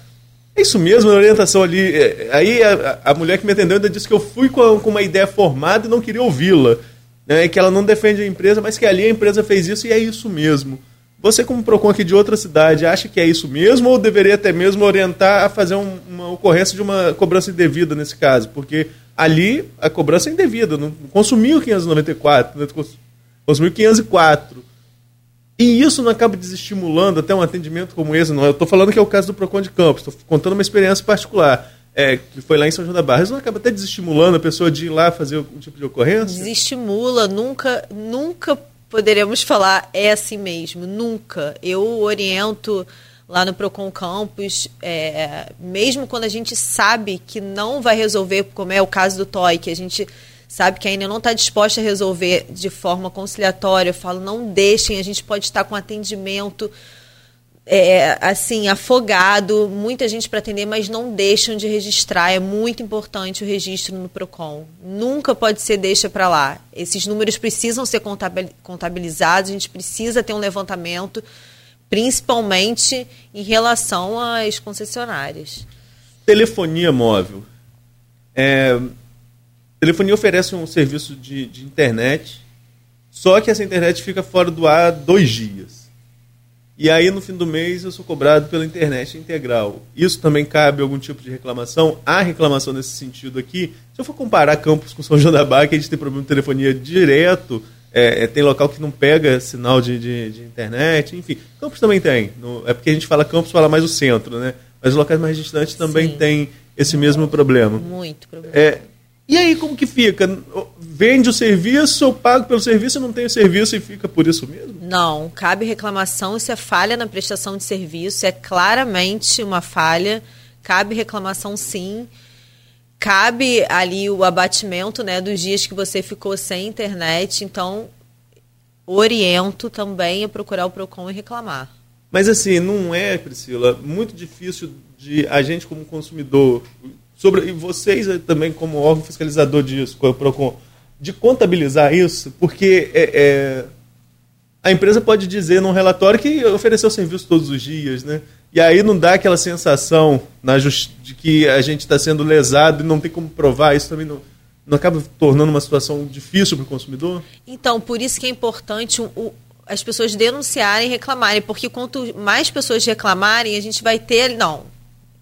É isso mesmo, a orientação ali. É, aí a, a, mulher que me atendeu ainda disse que eu fui com, com uma ideia formada e não queria ouvi-la. Né, que ela não defende a empresa, mas que ali a empresa fez isso e é isso mesmo. Você, como PROCON aqui de outra cidade, acha que é isso mesmo ou deveria até mesmo orientar a fazer um, uma ocorrência de uma cobrança indevida nesse caso? Porque ali a cobrança é indevida, não consumiu 594, né, consumiu 504. E isso não acaba desestimulando até um atendimento como esse. Não, eu estou falando que é o caso do PROCON de Campos, estou contando uma experiência particular. É, que foi lá em São João da Barra, isso não acaba até desestimulando a pessoa de ir lá fazer um tipo de ocorrência? Desestimula, nunca, nunca poderemos falar é assim mesmo, nunca. Eu oriento lá no Procon Campus, é, mesmo quando a gente sabe que não vai resolver, como é o caso do TOI, que a gente sabe que ainda não está disposta a resolver de forma conciliatória, eu falo, não deixem, a gente pode estar com atendimento é, assim, afogado, muita gente para atender, mas não deixam de registrar. É muito importante o registro no PROCON. Nunca pode ser deixa para lá. Esses números precisam ser contabilizados, a gente precisa ter um levantamento, principalmente em relação às concessionárias. Telefonia móvel. É, telefonia oferece um serviço de, de internet, só que essa internet fica fora do ar dois dias. E aí, no fim do mês, eu sou cobrado pela internet integral. Isso também cabe algum tipo de reclamação? Há reclamação nesse sentido aqui? Se eu for comparar campos com São João da Barra, que a gente tem problema de telefonia direto, é, é, tem local que não pega sinal de, de, de internet, enfim. Campos também tem. No, é porque a gente fala campos, fala mais o centro, né? Mas os locais mais distantes também Sim. tem esse mesmo problema. Muito problema. É, e aí, como que fica? Vende o serviço, eu pago pelo serviço, eu não tenho serviço e fica por isso mesmo? Não, cabe reclamação, isso é falha na prestação de serviço, é claramente uma falha, cabe reclamação sim. Cabe ali o abatimento né, dos dias que você ficou sem internet, então oriento também a procurar o PROCON e reclamar. Mas assim, não é, Priscila, muito difícil de a gente como consumidor sobre e vocês também como órgão fiscalizador disso, com o Procon, de contabilizar isso, porque é, é, a empresa pode dizer num relatório que ofereceu serviço todos os dias, né? E aí não dá aquela sensação na de que a gente está sendo lesado e não tem como provar isso também não, não acaba tornando uma situação difícil para o consumidor? Então, por isso que é importante o, as pessoas denunciarem e reclamarem, porque quanto mais pessoas reclamarem, a gente vai ter. Não,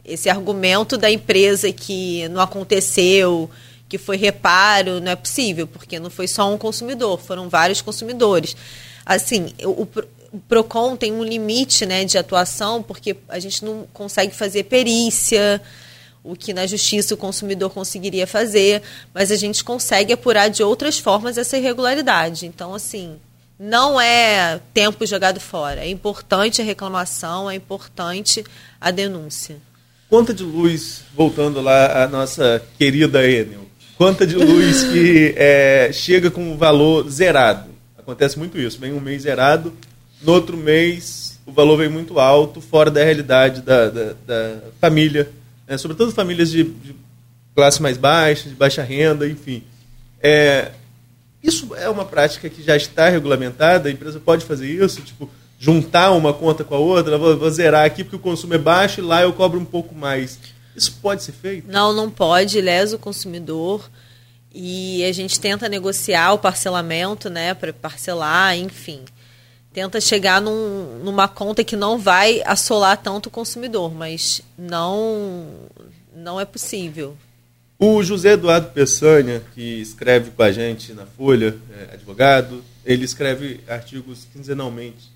esse argumento da empresa que não aconteceu, que foi reparo, não é possível, porque não foi só um consumidor, foram vários consumidores. Assim, o, o PROCON tem um limite né, de atuação, porque a gente não consegue fazer perícia, o que na justiça o consumidor conseguiria fazer, mas a gente consegue apurar de outras formas essa irregularidade. Então, assim, não é tempo jogado fora. É importante a reclamação, é importante a denúncia. Conta de luz, voltando lá à nossa querida Enel. Conta de luz que é, chega com o valor zerado. Acontece muito isso. Vem um mês zerado, no outro mês o valor vem muito alto, fora da realidade da, da, da família. Né? Sobretudo famílias de, de, classe mais baixa, de baixa renda, enfim. É, isso é uma prática que já está regulamentada, a empresa pode fazer isso, tipo, juntar uma conta com a outra, vou, vou zerar aqui porque o consumo é baixo e lá eu cobro um pouco mais. Isso pode ser feito? Não, não pode, lesa o consumidor e a gente tenta negociar o parcelamento, né, para parcelar, enfim. Tenta chegar num, numa conta que não vai assolar tanto o consumidor, mas não não é possível. O José Eduardo Peçanha, que escreve com a gente na Folha, é advogado, ele escreve artigos quinzenalmente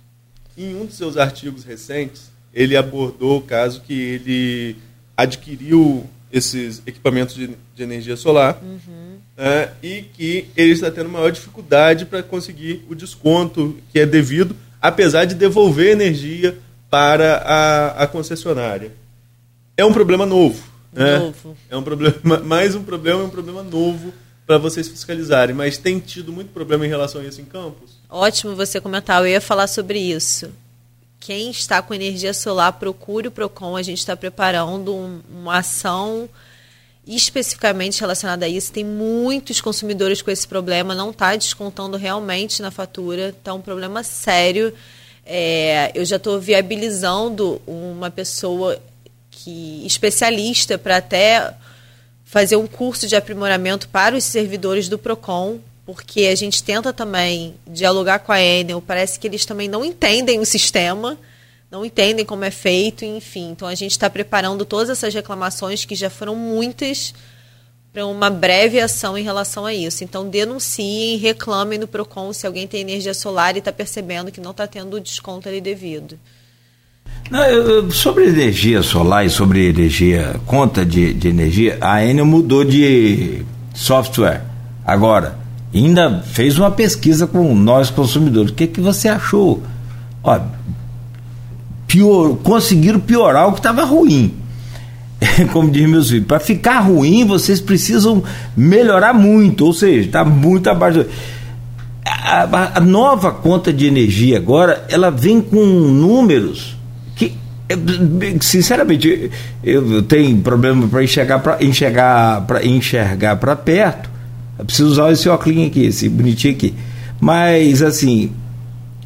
em um dos seus artigos recentes, ele abordou o caso que ele adquiriu esses equipamentos de, de energia solar uhum. né, e que ele está tendo maior dificuldade para conseguir o desconto que é devido, apesar de devolver energia para a, a concessionária. É um problema novo. Né? É um problema, [laughs] mais um problema, é um problema novo para vocês fiscalizarem, mas tem tido muito problema em relação a isso em Campos? Ótimo você comentar, eu ia falar sobre isso. Quem está com energia solar, procure o PROCON, a gente está preparando um, uma ação especificamente relacionada a isso. Tem muitos consumidores com esse problema, não está descontando realmente na fatura, está um problema sério. É, eu já estou viabilizando uma pessoa que especialista para até fazer um curso de aprimoramento para os servidores do Procon, porque a gente tenta também dialogar com a Enel, parece que eles também não entendem o sistema, não entendem como é feito, enfim. Então a gente está preparando todas essas reclamações que já foram muitas para uma breve ação em relação a isso. Então, denunciem, reclamem no PROCON se alguém tem energia solar e está percebendo que não está tendo o desconto ali devido. Não, eu, sobre energia solar e sobre energia, conta de, de energia, a Enel mudou de software. Agora, ainda fez uma pesquisa com nós consumidores. O que, que você achou? Ó, pior, conseguiram piorar o que estava ruim. [laughs] como diz meus filhos, para ficar ruim vocês precisam melhorar muito, ou seja, está muito abaixo. A, a, nova conta de energia agora, ela vem com números que, sinceramente, eu tenho problema para enxergar para enxergar para enxergar para perto. Preciso usar esse óculos aqui, esse bonitinho aqui. Mas assim,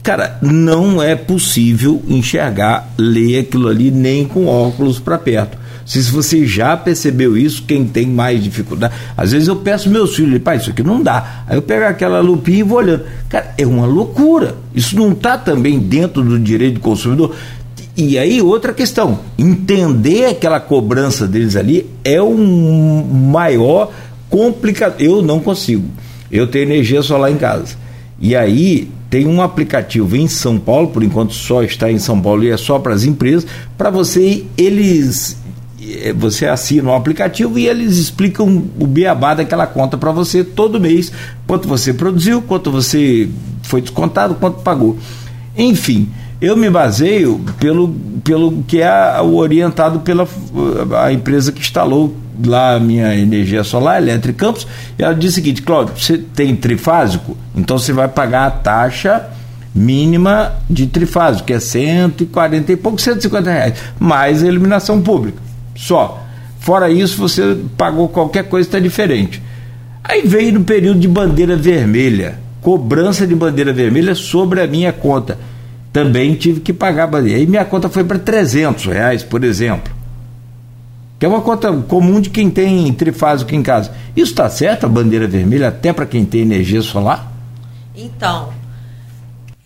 cara, não é possível enxergar, ler aquilo ali nem com óculos para perto. Se você já percebeu isso, quem tem mais dificuldade. Às vezes eu peço meus filhos, pai, isso aqui não dá. Aí eu pego aquela lupinha e vou olhando. Cara, é uma loucura. Isso não está também dentro do direito do consumidor. E aí, outra questão: entender aquela cobrança deles ali é um maior complicado. Eu não consigo. Eu tenho energia solar em casa. E aí, tem um aplicativo em São Paulo, por enquanto só está em São Paulo e é só para as empresas, para você, eles é, você assina o aplicativo e eles explicam o beabá daquela conta para você todo mês, quanto você produziu, quanto você foi descontado, quanto pagou. Enfim, eu me baseio pelo, pelo que é o orientado pela a empresa que instalou lá a minha energia solar, Electric Campos, e ela diz o seguinte, Cláudio, você tem trifásico, então você vai pagar a taxa mínima de trifásico, que é 140 e pouco, 150 reais, mais a eliminação pública. Só. Fora isso, você pagou qualquer coisa está diferente. Aí veio no período de bandeira vermelha, cobrança de bandeira vermelha sobre a minha conta. Também tive que pagar bandeira. Aí minha conta foi para 300 reais, por exemplo. Que é uma conta comum de quem tem trifásico em casa. Isso está certo, a bandeira vermelha, até para quem tem energia solar? Então,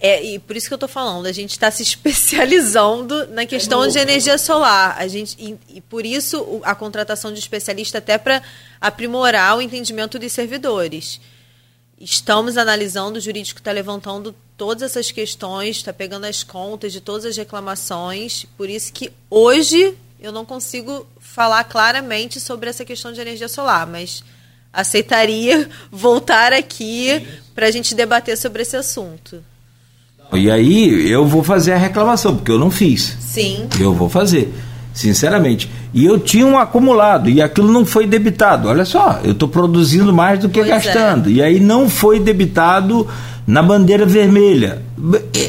é, e por isso que eu estou falando, a gente está se [laughs] especializando na questão de energia solar. A gente, e, e por isso a contratação de especialista até para aprimorar o entendimento dos servidores. Estamos analisando, o jurídico está levantando todas essas questões, está pegando as contas de todas as reclamações. Por isso que hoje eu não consigo falar claramente sobre essa questão de energia solar, mas aceitaria [laughs] voltar aqui para a gente debater sobre esse assunto. E aí eu vou fazer a reclamação, porque eu não fiz. Sim. Eu vou fazer, sinceramente. E eu tinha um acumulado e aquilo não foi debitado. Olha só, eu estou produzindo mais do que pois é. gastando. É. E aí não foi debitado na bandeira vermelha.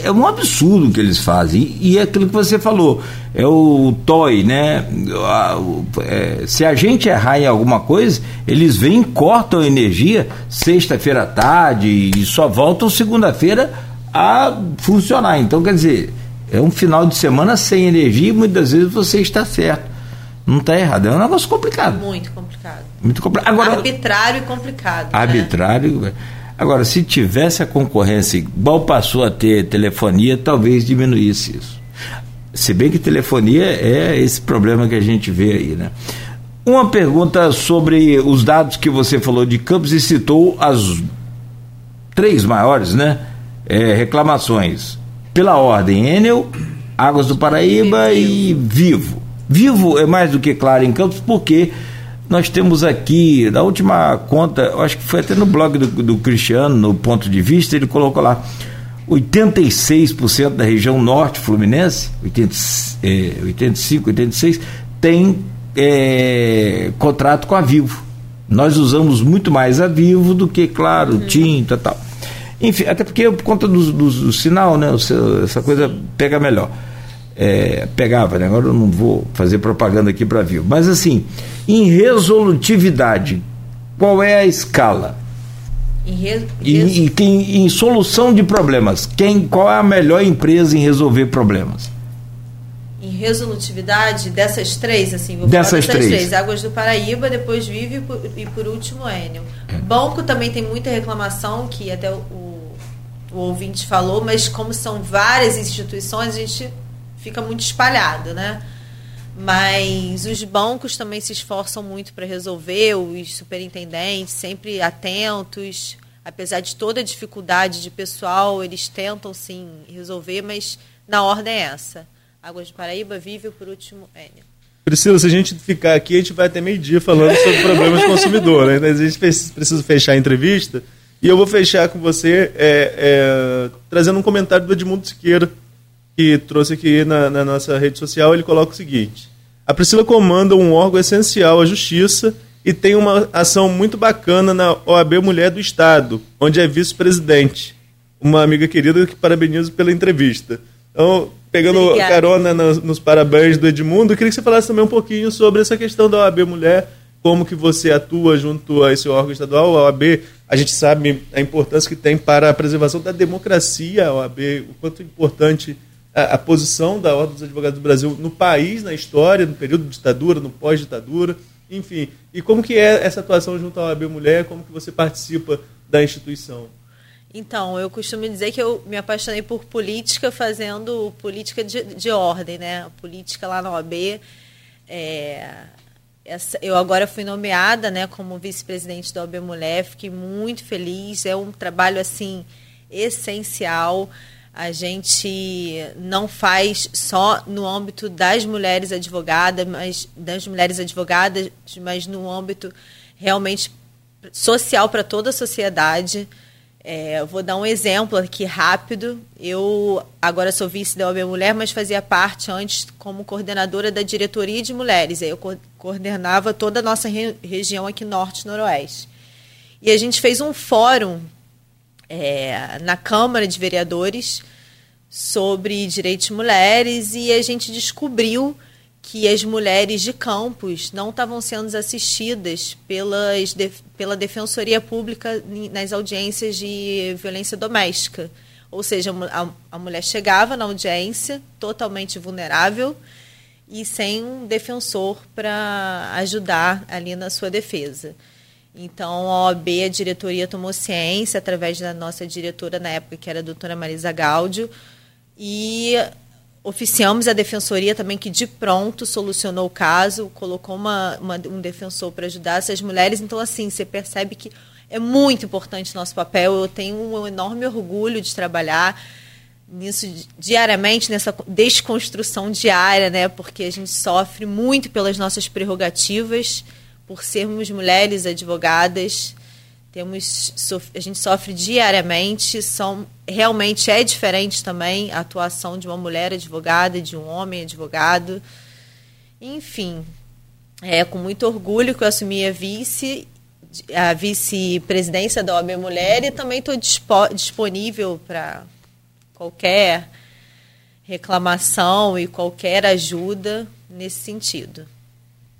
É um absurdo o que eles fazem. E é aquilo que você falou, é o toy, né? É, se a gente errar em alguma coisa, eles vêm, cortam a energia sexta-feira à tarde e só voltam segunda-feira a funcionar. Então, quer dizer, é um final de semana sem energia e muitas vezes você está certo. Não está errado. É um negócio complicado. Muito complicado. Muito complicado. Agora, arbitrário e complicado. Né? Arbitrário. Né? Agora, se tivesse a concorrência igual passou a ter telefonia, talvez diminuísse isso. Se bem que telefonia é esse problema que a gente vê aí, né? Uma pergunta sobre os dados que você falou de Campos e citou as três maiores, né? é, reclamações pela ordem Enel, Águas do Paraíba e Vivo. Vivo é mais do que claro em Campos, porque nós temos aqui, na última conta, acho que foi até no blog do, do Cristiano, no ponto de vista, ele colocou lá 86% da região norte fluminense, 80, é, 85, 86, tem é, contrato com a Vivo. Nós usamos muito mais a Vivo do que, claro, uhum. tinta e tal. Enfim, até porque por conta do, do, do sinal, né? Essa coisa pega melhor. É, pegava, né? agora eu não vou fazer propaganda aqui para vivo. Mas assim, em resolutividade, qual é a escala? Em, re... e, e, em, em solução de problemas, quem, qual é a melhor empresa em resolver problemas? em resolutividade dessas três, assim, vou dessas, dessas três. três. Águas do Paraíba, depois Vive e por, e por último Enio. É. Banco também tem muita reclamação, que até o, o ouvinte falou, mas como são várias instituições, a gente fica muito espalhado, né? Mas os bancos também se esforçam muito para resolver, os superintendentes sempre atentos, apesar de toda a dificuldade de pessoal, eles tentam sim resolver, mas na ordem é essa. Águas de Paraíba, Vive por último, Enio. Priscila, se a gente ficar aqui, a gente vai até meio-dia falando sobre problemas do consumidor. Né? A gente precisa fechar a entrevista. E eu vou fechar com você é, é, trazendo um comentário do Edmundo Siqueira, que trouxe aqui na, na, nossa rede social. Ele coloca o seguinte: A Priscila comanda um órgão essencial, a Justiça, e tem uma ação muito bacana na OAB Mulher do Estado, onde é vice-presidente. Uma amiga querida que parabenizo pela entrevista. Então, pegando Obrigada. carona nos, nos, parabéns do Edmundo, eu queria que você falasse também um pouquinho sobre essa questão da OAB Mulher, como que você atua junto a esse órgão estadual, a OAB, a gente sabe a importância que tem para a preservação da democracia, a OAB, o quanto importante a, a posição da Ordem dos Advogados do Brasil no país, na história, no período de ditadura, no pós-ditadura, enfim. E como que é essa atuação junto à OAB Mulher, como que você participa da instituição? Então, eu costumo dizer que eu me apaixonei por política fazendo política de, de ordem, né? Política lá na OAB. É, essa, eu agora fui nomeada né, como vice-presidente da OAB Mulher, fiquei muito feliz. É um trabalho assim essencial. A gente não faz só no âmbito das mulheres advogadas, mas das mulheres advogadas, mas no âmbito realmente social para toda a sociedade. É, vou dar um exemplo aqui rápido. Eu agora sou vice da OAB Mulher, mas fazia parte antes como coordenadora da diretoria de mulheres. Aí eu co coordenava toda a nossa re região aqui norte noroeste. E a gente fez um fórum é, na Câmara de Vereadores sobre direitos de mulheres e a gente descobriu que as mulheres de campos não estavam sendo assistidas pelas, de, pela Defensoria Pública nas audiências de violência doméstica. Ou seja, a, a mulher chegava na audiência totalmente vulnerável e sem um defensor para ajudar ali na sua defesa. Então, a OAB, a diretoria tomou ciência, através da nossa diretora na época, que era a doutora Marisa Gáudio, e oficiamos a defensoria também que de pronto solucionou o caso, colocou uma, uma um defensor para ajudar essas mulheres. Então, assim, você percebe que é muito importante o nosso papel. Eu tenho um enorme orgulho de trabalhar nisso diariamente, nessa desconstrução diária, né? Porque a gente sofre muito pelas nossas prerrogativas, por sermos mulheres advogadas. Temos, a gente sofre diariamente, são, realmente é diferente também a atuação de uma mulher advogada de um homem advogado. Enfim, é com muito orgulho que eu assumi a vice, a vice-presidência da OAB Mulher e também estou dispo, disponível para qualquer reclamação e qualquer ajuda nesse sentido.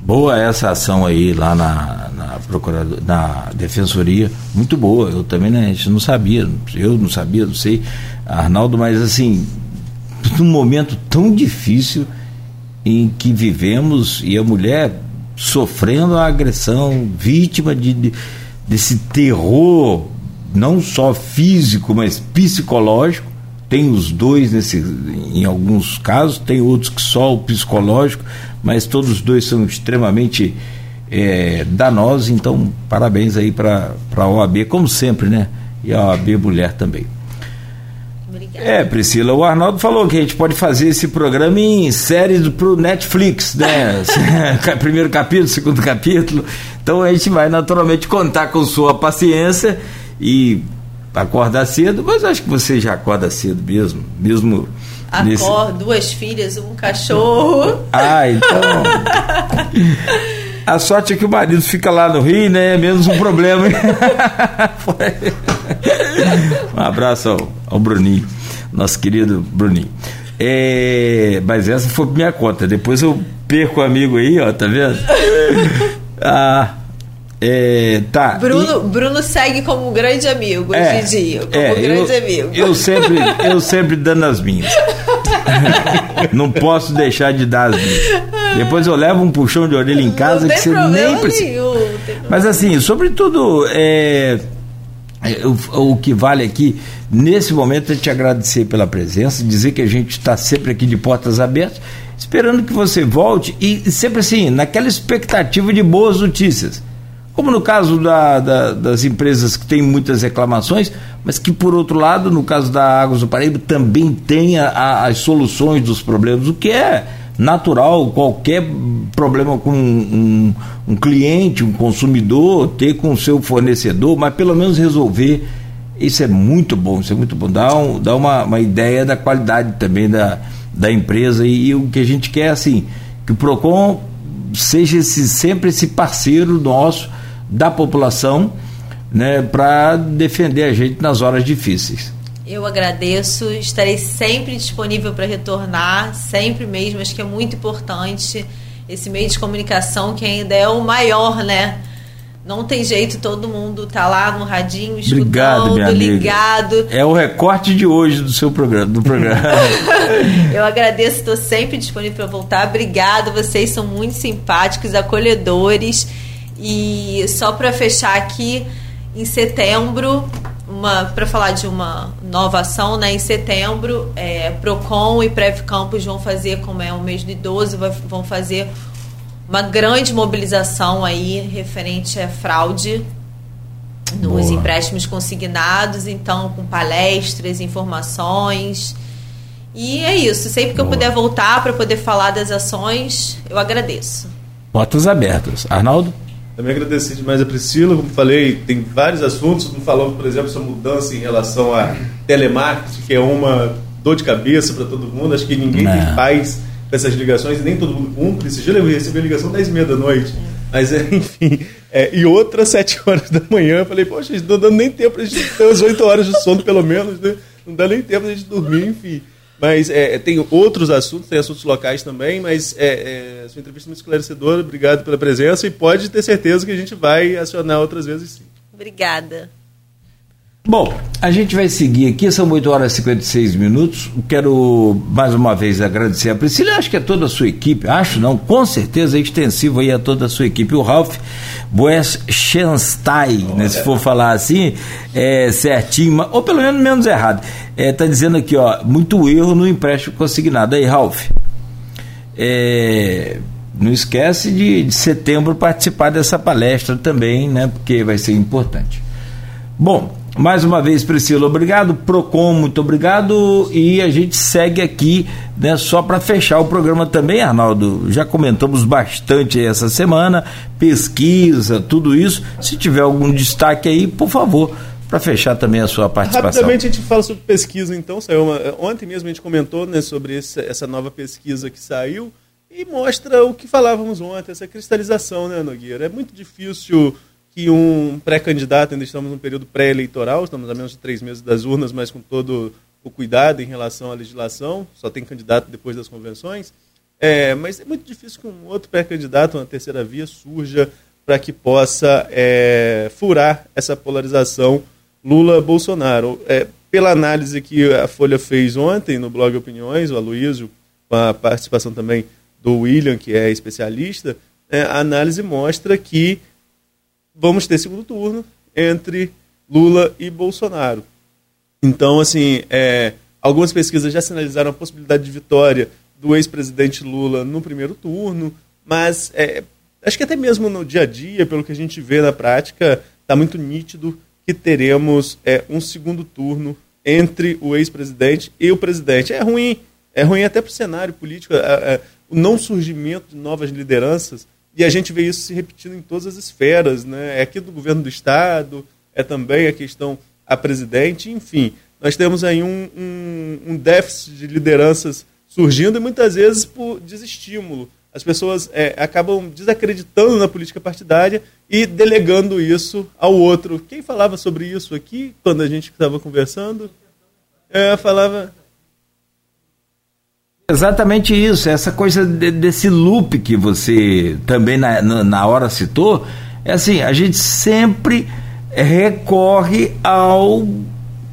Boa essa ação aí lá na, na, procurador, na defensoria, muito boa. Eu também né, a gente não sabia, eu não sabia, não sei, Arnaldo, mas assim, num momento tão difícil em que vivemos e a mulher sofrendo a agressão, vítima de, de desse terror, não só físico, mas psicológico. Tem os dois nesse, em alguns casos, tem outros que só o psicológico, mas todos os dois são extremamente é, danosos, então parabéns aí para a OAB, como sempre, né? E a OAB Mulher também. Obrigada. É, Priscila, o Arnaldo falou que a gente pode fazer esse programa em séries para o Netflix, né? [laughs] Primeiro capítulo, segundo capítulo. Então a gente vai naturalmente contar com sua paciência e acordar cedo, mas acho que você já acorda cedo mesmo, mesmo Nesse... duas filhas, um cachorro. Ah, então. A sorte é que o marido fica lá no Rio, né? Menos um problema. [laughs] um abraço ao, ao Bruninho, nosso querido Bruninho. É, mas essa foi minha conta. Depois eu perco o amigo aí, ó, tá vendo? [laughs] Ah, é, tá. Bruno, e... Bruno segue como um grande amigo é, hoje em dia. Como é, um grande eu, amigo. Eu sempre, eu sempre dando as minhas. [laughs] não posso deixar de dar as Depois eu levo um puxão de orelha em casa que você nem precisa. Mas assim, sobretudo, é, é, o, o, que vale aqui, nesse momento, é te agradecer pela presença, dizer que a gente está sempre aqui de portas abertas, esperando que você volte e sempre assim, naquela expectativa de boas notícias. Como no caso da, da, das empresas que têm muitas reclamações, mas que, por outro lado, no caso da Águas do Paraíba, também tem a, a, as soluções dos problemas, o que é natural qualquer problema com um, um, cliente, um consumidor, ter com o seu fornecedor, mas pelo menos resolver. Isso é muito bom, isso é muito bom. Dá, um, dá uma, uma ideia da qualidade também da, da empresa e, e o que a gente quer, assim, que o PROCON seja esse, sempre esse parceiro nosso da população né, para defender a gente nas horas difíceis. Eu agradeço, estarei sempre disponível para retornar, sempre mesmo, acho que é muito importante esse meio de comunicação que ainda é o maior, né? Não tem jeito, todo mundo tá lá no radinho, escutando, Obrigado, ligado. É o recorte de hoje do seu programa. Do programa. [laughs] Eu agradeço, estou sempre disponível para voltar. Obrigado, vocês são muito simpáticos, acolhedores. E só para fechar aqui, em setembro, uma para falar de uma nova ação, né? Em setembro, é, Procon e Prev Campos vão fazer, como é o mês do idoso, vão fazer uma grande mobilização aí referente à fraude nos Boa. empréstimos consignados, então com palestras, informações. E é isso. Sempre que Boa. eu puder voltar para poder falar das ações, eu agradeço. Portas abertas. Arnaldo? Também agradecer demais a Priscila, como falei, tem vários assuntos, não falamos, por exemplo, sobre mudança em relação a telemarketing, que é uma dor de cabeça para todo mundo, acho que ninguém não. tem paz com essas ligações, e nem todo mundo cumpre, esse dia eu recebi a ligação 10 e meia da noite, mas é, enfim, é, e outra 7 horas da manhã, eu falei, poxa, não dando nem tempo para a gente ter as 8 horas de sono pelo menos, né? não dá nem tempo para a gente dormir, enfim... Mas é, tem outros assuntos, tem assuntos locais também, mas é, é, sua entrevista é muito esclarecedora, obrigado pela presença e pode ter certeza que a gente vai acionar outras vezes sim. Obrigada. Bom, a gente vai seguir aqui, são 8 horas e 56 minutos. Quero mais uma vez agradecer a Priscila, acho que é toda a sua equipe, acho não, com certeza é extensivo aí a toda a sua equipe. O Ralph Boeschenstein, né, se for falar assim, é certinho, ou pelo menos menos errado. É, tá dizendo aqui, ó, muito erro no empréstimo consignado. Aí, Ralph, é, não esquece de, de setembro participar dessa palestra também, né? Porque vai ser importante. Bom, mais uma vez, Priscila, obrigado. Procon, muito obrigado. E a gente segue aqui, né, só para fechar o programa também, Arnaldo. Já comentamos bastante essa semana, pesquisa, tudo isso. Se tiver algum destaque aí, por favor, para fechar também a sua participação. Rapidamente a gente fala sobre pesquisa, então. Uma, ontem mesmo a gente comentou né, sobre esse, essa nova pesquisa que saiu e mostra o que falávamos ontem, essa cristalização, né, Nogueira? É muito difícil que um pré-candidato, ainda estamos num período pré-eleitoral, estamos a menos de três meses das urnas, mas com todo o cuidado em relação à legislação, só tem candidato depois das convenções. É, mas é muito difícil que um outro pré-candidato, uma terceira via, surja para que possa é, furar essa polarização Lula-Bolsonaro. É, pela análise que a Folha fez ontem no blog Opiniões, o Aloysio, com a participação também do William, que é especialista, é, a análise mostra que vamos ter segundo turno entre Lula e Bolsonaro. Então, assim, é, algumas pesquisas já sinalizaram a possibilidade de vitória do ex-presidente Lula no primeiro turno, mas é, acho que até mesmo no dia a dia, pelo que a gente vê na prática, está muito nítido que teremos é, um segundo turno entre o ex-presidente e o presidente. É ruim, é ruim até para o cenário político, é, o não surgimento de novas lideranças e a gente vê isso se repetindo em todas as esferas, né? É aqui do governo do Estado, é também a questão a presidente, enfim. Nós temos aí um, um, um déficit de lideranças surgindo e muitas vezes por desestímulo. As pessoas é, acabam desacreditando na política partidária e delegando isso ao outro. Quem falava sobre isso aqui, quando a gente estava conversando? É, falava Exatamente isso, essa coisa de, desse loop que você também na, na hora citou, é assim, a gente sempre recorre ao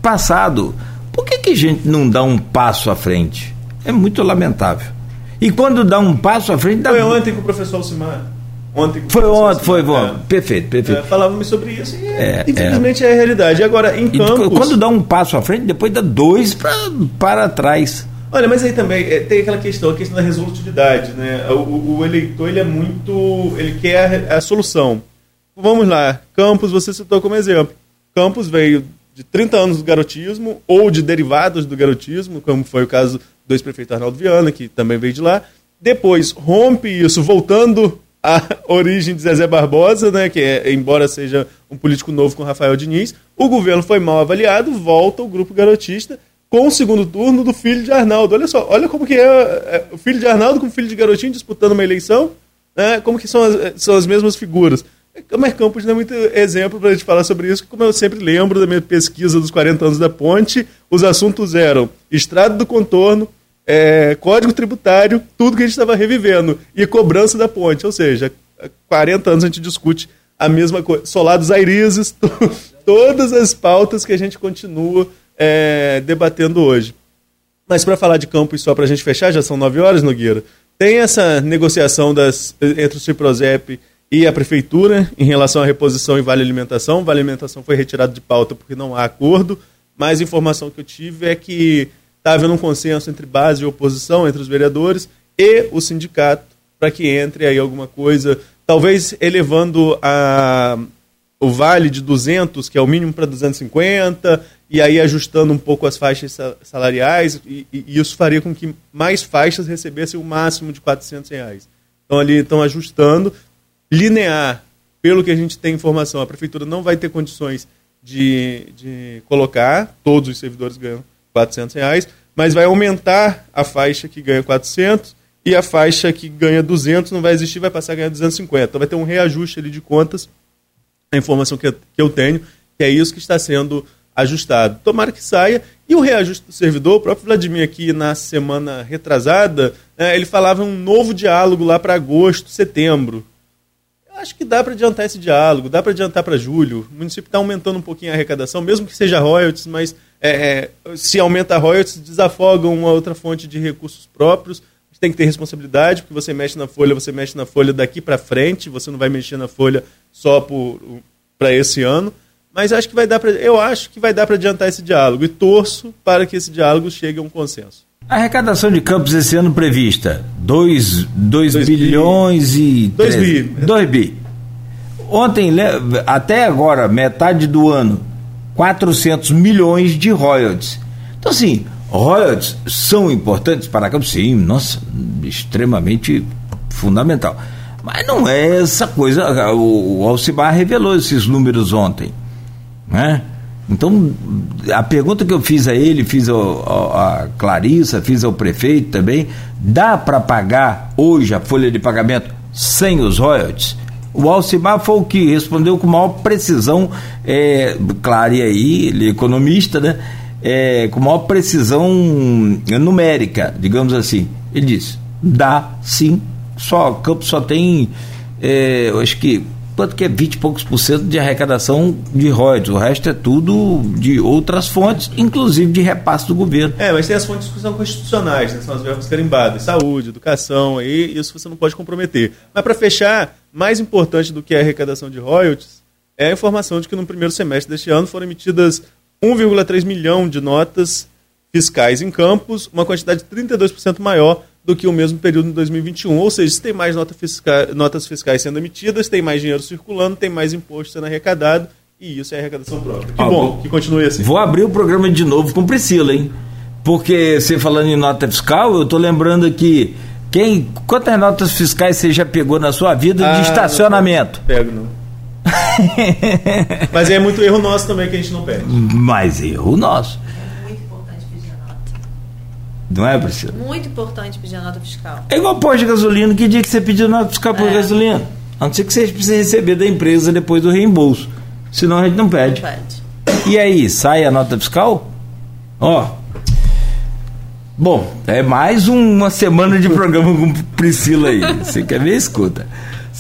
passado. Por que, que a gente não dá um passo à frente? É muito lamentável. E quando dá um passo à frente. Dá... Foi ontem com o professor Alcimar. Ontem foi ontem, foi, foi. É. Perfeito, perfeito. É, falávamos sobre isso e é, infelizmente é. é a realidade. Agora, em campos... Quando dá um passo à frente, depois dá dois pra, para trás. Olha, mas aí também é, tem aquela questão, a questão da resolutividade, né? O, o eleitor, ele é muito... ele quer a, a solução. Vamos lá, Campos, você citou como exemplo. Campos veio de 30 anos do garotismo ou de derivados do garotismo, como foi o caso do ex-prefeito Arnaldo Viana, que também veio de lá. Depois rompe isso, voltando à [laughs] origem de Zezé Barbosa, né, que é, embora seja um político novo com Rafael Diniz, o governo foi mal avaliado, volta o grupo garotista com o segundo turno do filho de Arnaldo. Olha só, olha como que é, é o filho de Arnaldo com o filho de Garotinho disputando uma eleição, né, como que são as, são as mesmas figuras. Mas Campos não é muito exemplo para a gente falar sobre isso, como eu sempre lembro da minha pesquisa dos 40 anos da ponte, os assuntos eram estrada do contorno, é, código tributário, tudo que a gente estava revivendo, e cobrança da ponte. Ou seja, há 40 anos a gente discute a mesma coisa. Solados airizes, [laughs] todas as pautas que a gente continua é, debatendo hoje. Mas para falar de Campos, só para a gente fechar, já são 9 horas, Nogueira, tem essa negociação das, entre o Ciprozep e a prefeitura em relação à reposição e vale alimentação. Vale alimentação foi retirado de pauta porque não há acordo, mas a informação que eu tive é que está havendo um consenso entre base e oposição, entre os vereadores e o sindicato, para que entre aí alguma coisa, talvez elevando a, o vale de 200, que é o mínimo, para 250, e aí ajustando um pouco as faixas salariais, e, e, isso faria com que mais faixas recebessem o máximo de 400 reais. Então ali estão ajustando, linear, pelo que a gente tem informação, a prefeitura não vai ter condições de, de colocar, todos os servidores ganham 400 reais, mas vai aumentar a faixa que ganha 400 e a faixa que ganha 200 não vai existir, vai passar a ganhar 250. Então vai ter um reajuste ali de contas, a informação que que eu tenho, que é isso que está sendo ajustado. Tomara que saia. E o reajuste do servidor, o próprio Vladimir aqui na semana retrasada, né, ele falava um novo diálogo lá para agosto, setembro acho que dá para adiantar esse diálogo, dá para adiantar para julho. O município está aumentando um pouquinho a arrecadação, mesmo que seja royalties, mas é, é, se aumenta a royalties, desafoga uma outra fonte de recursos próprios. Tem que ter responsabilidade, porque você mexe na folha, você mexe na folha daqui para frente, você não vai mexer na folha só para esse ano. Mas acho que vai dar pra, eu acho que vai dar para adiantar esse diálogo e torço para que esse diálogo chegue a um consenso. A arrecadação de campos esse ano prevista, 2 bilhões bi. e... 2 bi. 2 bi. Ontem, até agora, metade do ano, 400 milhões de royalties. Então, assim, royalties são importantes para Campos? Sim, nossa, extremamente fundamental. Mas não é essa coisa. O, o Alcibar revelou esses números ontem. Né? Então, a pergunta que eu fiz a ele, fiz a Clarissa, fiz ao prefeito também, dá para pagar hoje a folha de pagamento sem os royalties? O Alcimar foi o que respondeu com maior precisão, é, claro, e aí, ele é economista, né? É, com maior precisão numérica, digamos assim. Ele disse: dá sim, só, Campos só tem, é, eu acho que quanto que é 20 e poucos por cento de arrecadação de royalties. O resto é tudo de outras fontes, inclusive de repasse do governo. É, mas tem as fontes que são constitucionais, né? são as verbas carimbadas, saúde, educação, aí isso você não pode comprometer. Mas para fechar, mais importante do que a arrecadação de royalties é a informação de que no primeiro semestre deste ano foram emitidas 1,3 milhão de notas fiscais em campos, uma quantidade 32% maior do que o mesmo período em 2021. Ou seja, se tem mais nota fiscal, notas fiscais sendo emitidas, tem mais dinheiro circulando, tem mais imposto sendo arrecadado, e isso é arrecadação própria. Que ah, bom, que continue assim. Vou abrir o programa de novo com Priscila, hein? Porque você falando em nota fiscal, eu estou lembrando aqui. Quem, quantas notas fiscais você já pegou na sua vida ah, de estacionamento? Não pego, não. [laughs] Mas é muito erro nosso também que a gente não pede. Mas erro nosso. Não é, Priscila? Muito importante pedir a nota fiscal. É igual posto de gasolina. Que dia que você pediu nota fiscal por é. gasolina? A não ser que você precise receber da empresa depois do reembolso. Senão a gente não pede. Não pede. E aí, sai a nota fiscal? Ó. Bom, é mais uma semana de programa com Priscila aí. Você quer ver? Escuta.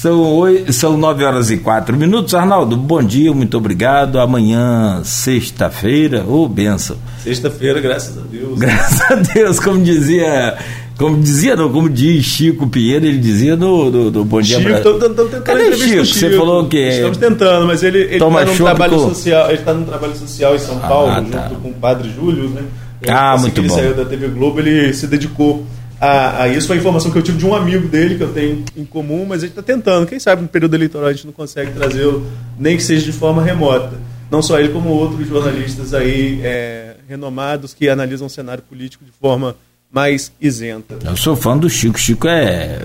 São, são nove horas e quatro minutos. Arnaldo, bom dia, muito obrigado. Amanhã, sexta-feira, ô oh, benção. Sexta-feira, graças a Deus. Graças a Deus, como dizia como dizia, não, como diz Chico Pinheiro, ele dizia no, no, no Bom Dia Chico, tô, tô, tô tentando Cadê Chico? Chico? Você falou que. Estamos tentando, mas ele está num trabalho com... social. Ele está num trabalho social em São ah, Paulo, tá. junto com o padre Júlio, né? ah, assim muito ele bom. Ele saiu da TV Globo, ele se dedicou a, a, isso. Foi a informação que eu tive de um amigo dele, que eu tenho em comum, mas ele está tentando. Quem sabe no período eleitoral a gente não consegue trazê-lo, nem que seja de forma remota. Não só ele, como outros jornalistas aí é, renomados que analisam o cenário político de forma mais isenta. Eu sou fã do Chico. Chico é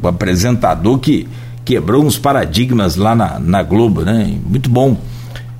o apresentador que quebrou uns paradigmas lá na, na Globo, né? Muito bom.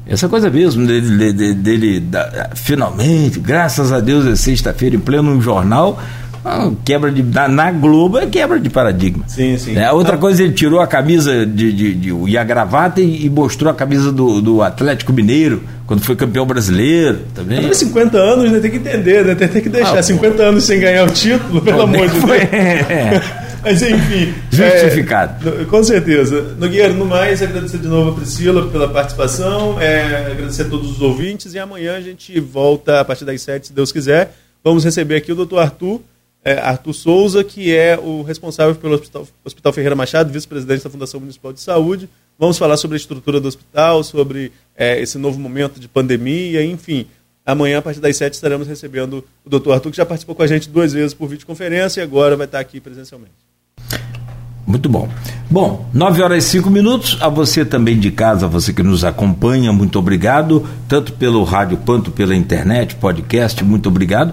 Essa coisa mesmo dele, dele, dele da, finalmente, graças a Deus, é sexta-feira em pleno jornal, ah, quebra de. Na, na, Globo é quebra de paradigma. Sim, sim. É, outra coisa, ele tirou a camisa de, de, de e a gravata e, e, mostrou a camisa do, do Atlético Mineiro, quando foi campeão brasileiro. Também. Tá 50 anos, né? Tem que entender, né? Tem, tem que deixar. Ah, 50 anos sem ganhar o título, pelo amor de Deus. [laughs] Mas enfim. Justificado. É, com certeza. Nogueira, no mais, agradecer de novo a Priscila pela participação, é, agradecer a todos os ouvintes e amanhã a gente volta a partir das 7, se Deus quiser. Vamos receber aqui o doutor Arthur é, Arthur Souza, que é o responsável pelo Hospital, Hospital Ferreira Machado, vice-presidente da Fundação Municipal de Saúde. Vamos falar sobre a estrutura do hospital, sobre é, esse novo momento de pandemia, enfim. Amanhã, a partir das 7, estaremos recebendo o doutor Arthur, que já participou com a gente duas vezes por videoconferência e agora vai estar aqui presencialmente. Muito bom. Bom, 9 horas e 5 minutos. A você também de casa, você que nos acompanha, muito obrigado. Tanto pelo rádio quanto pela internet, podcast, muito obrigado.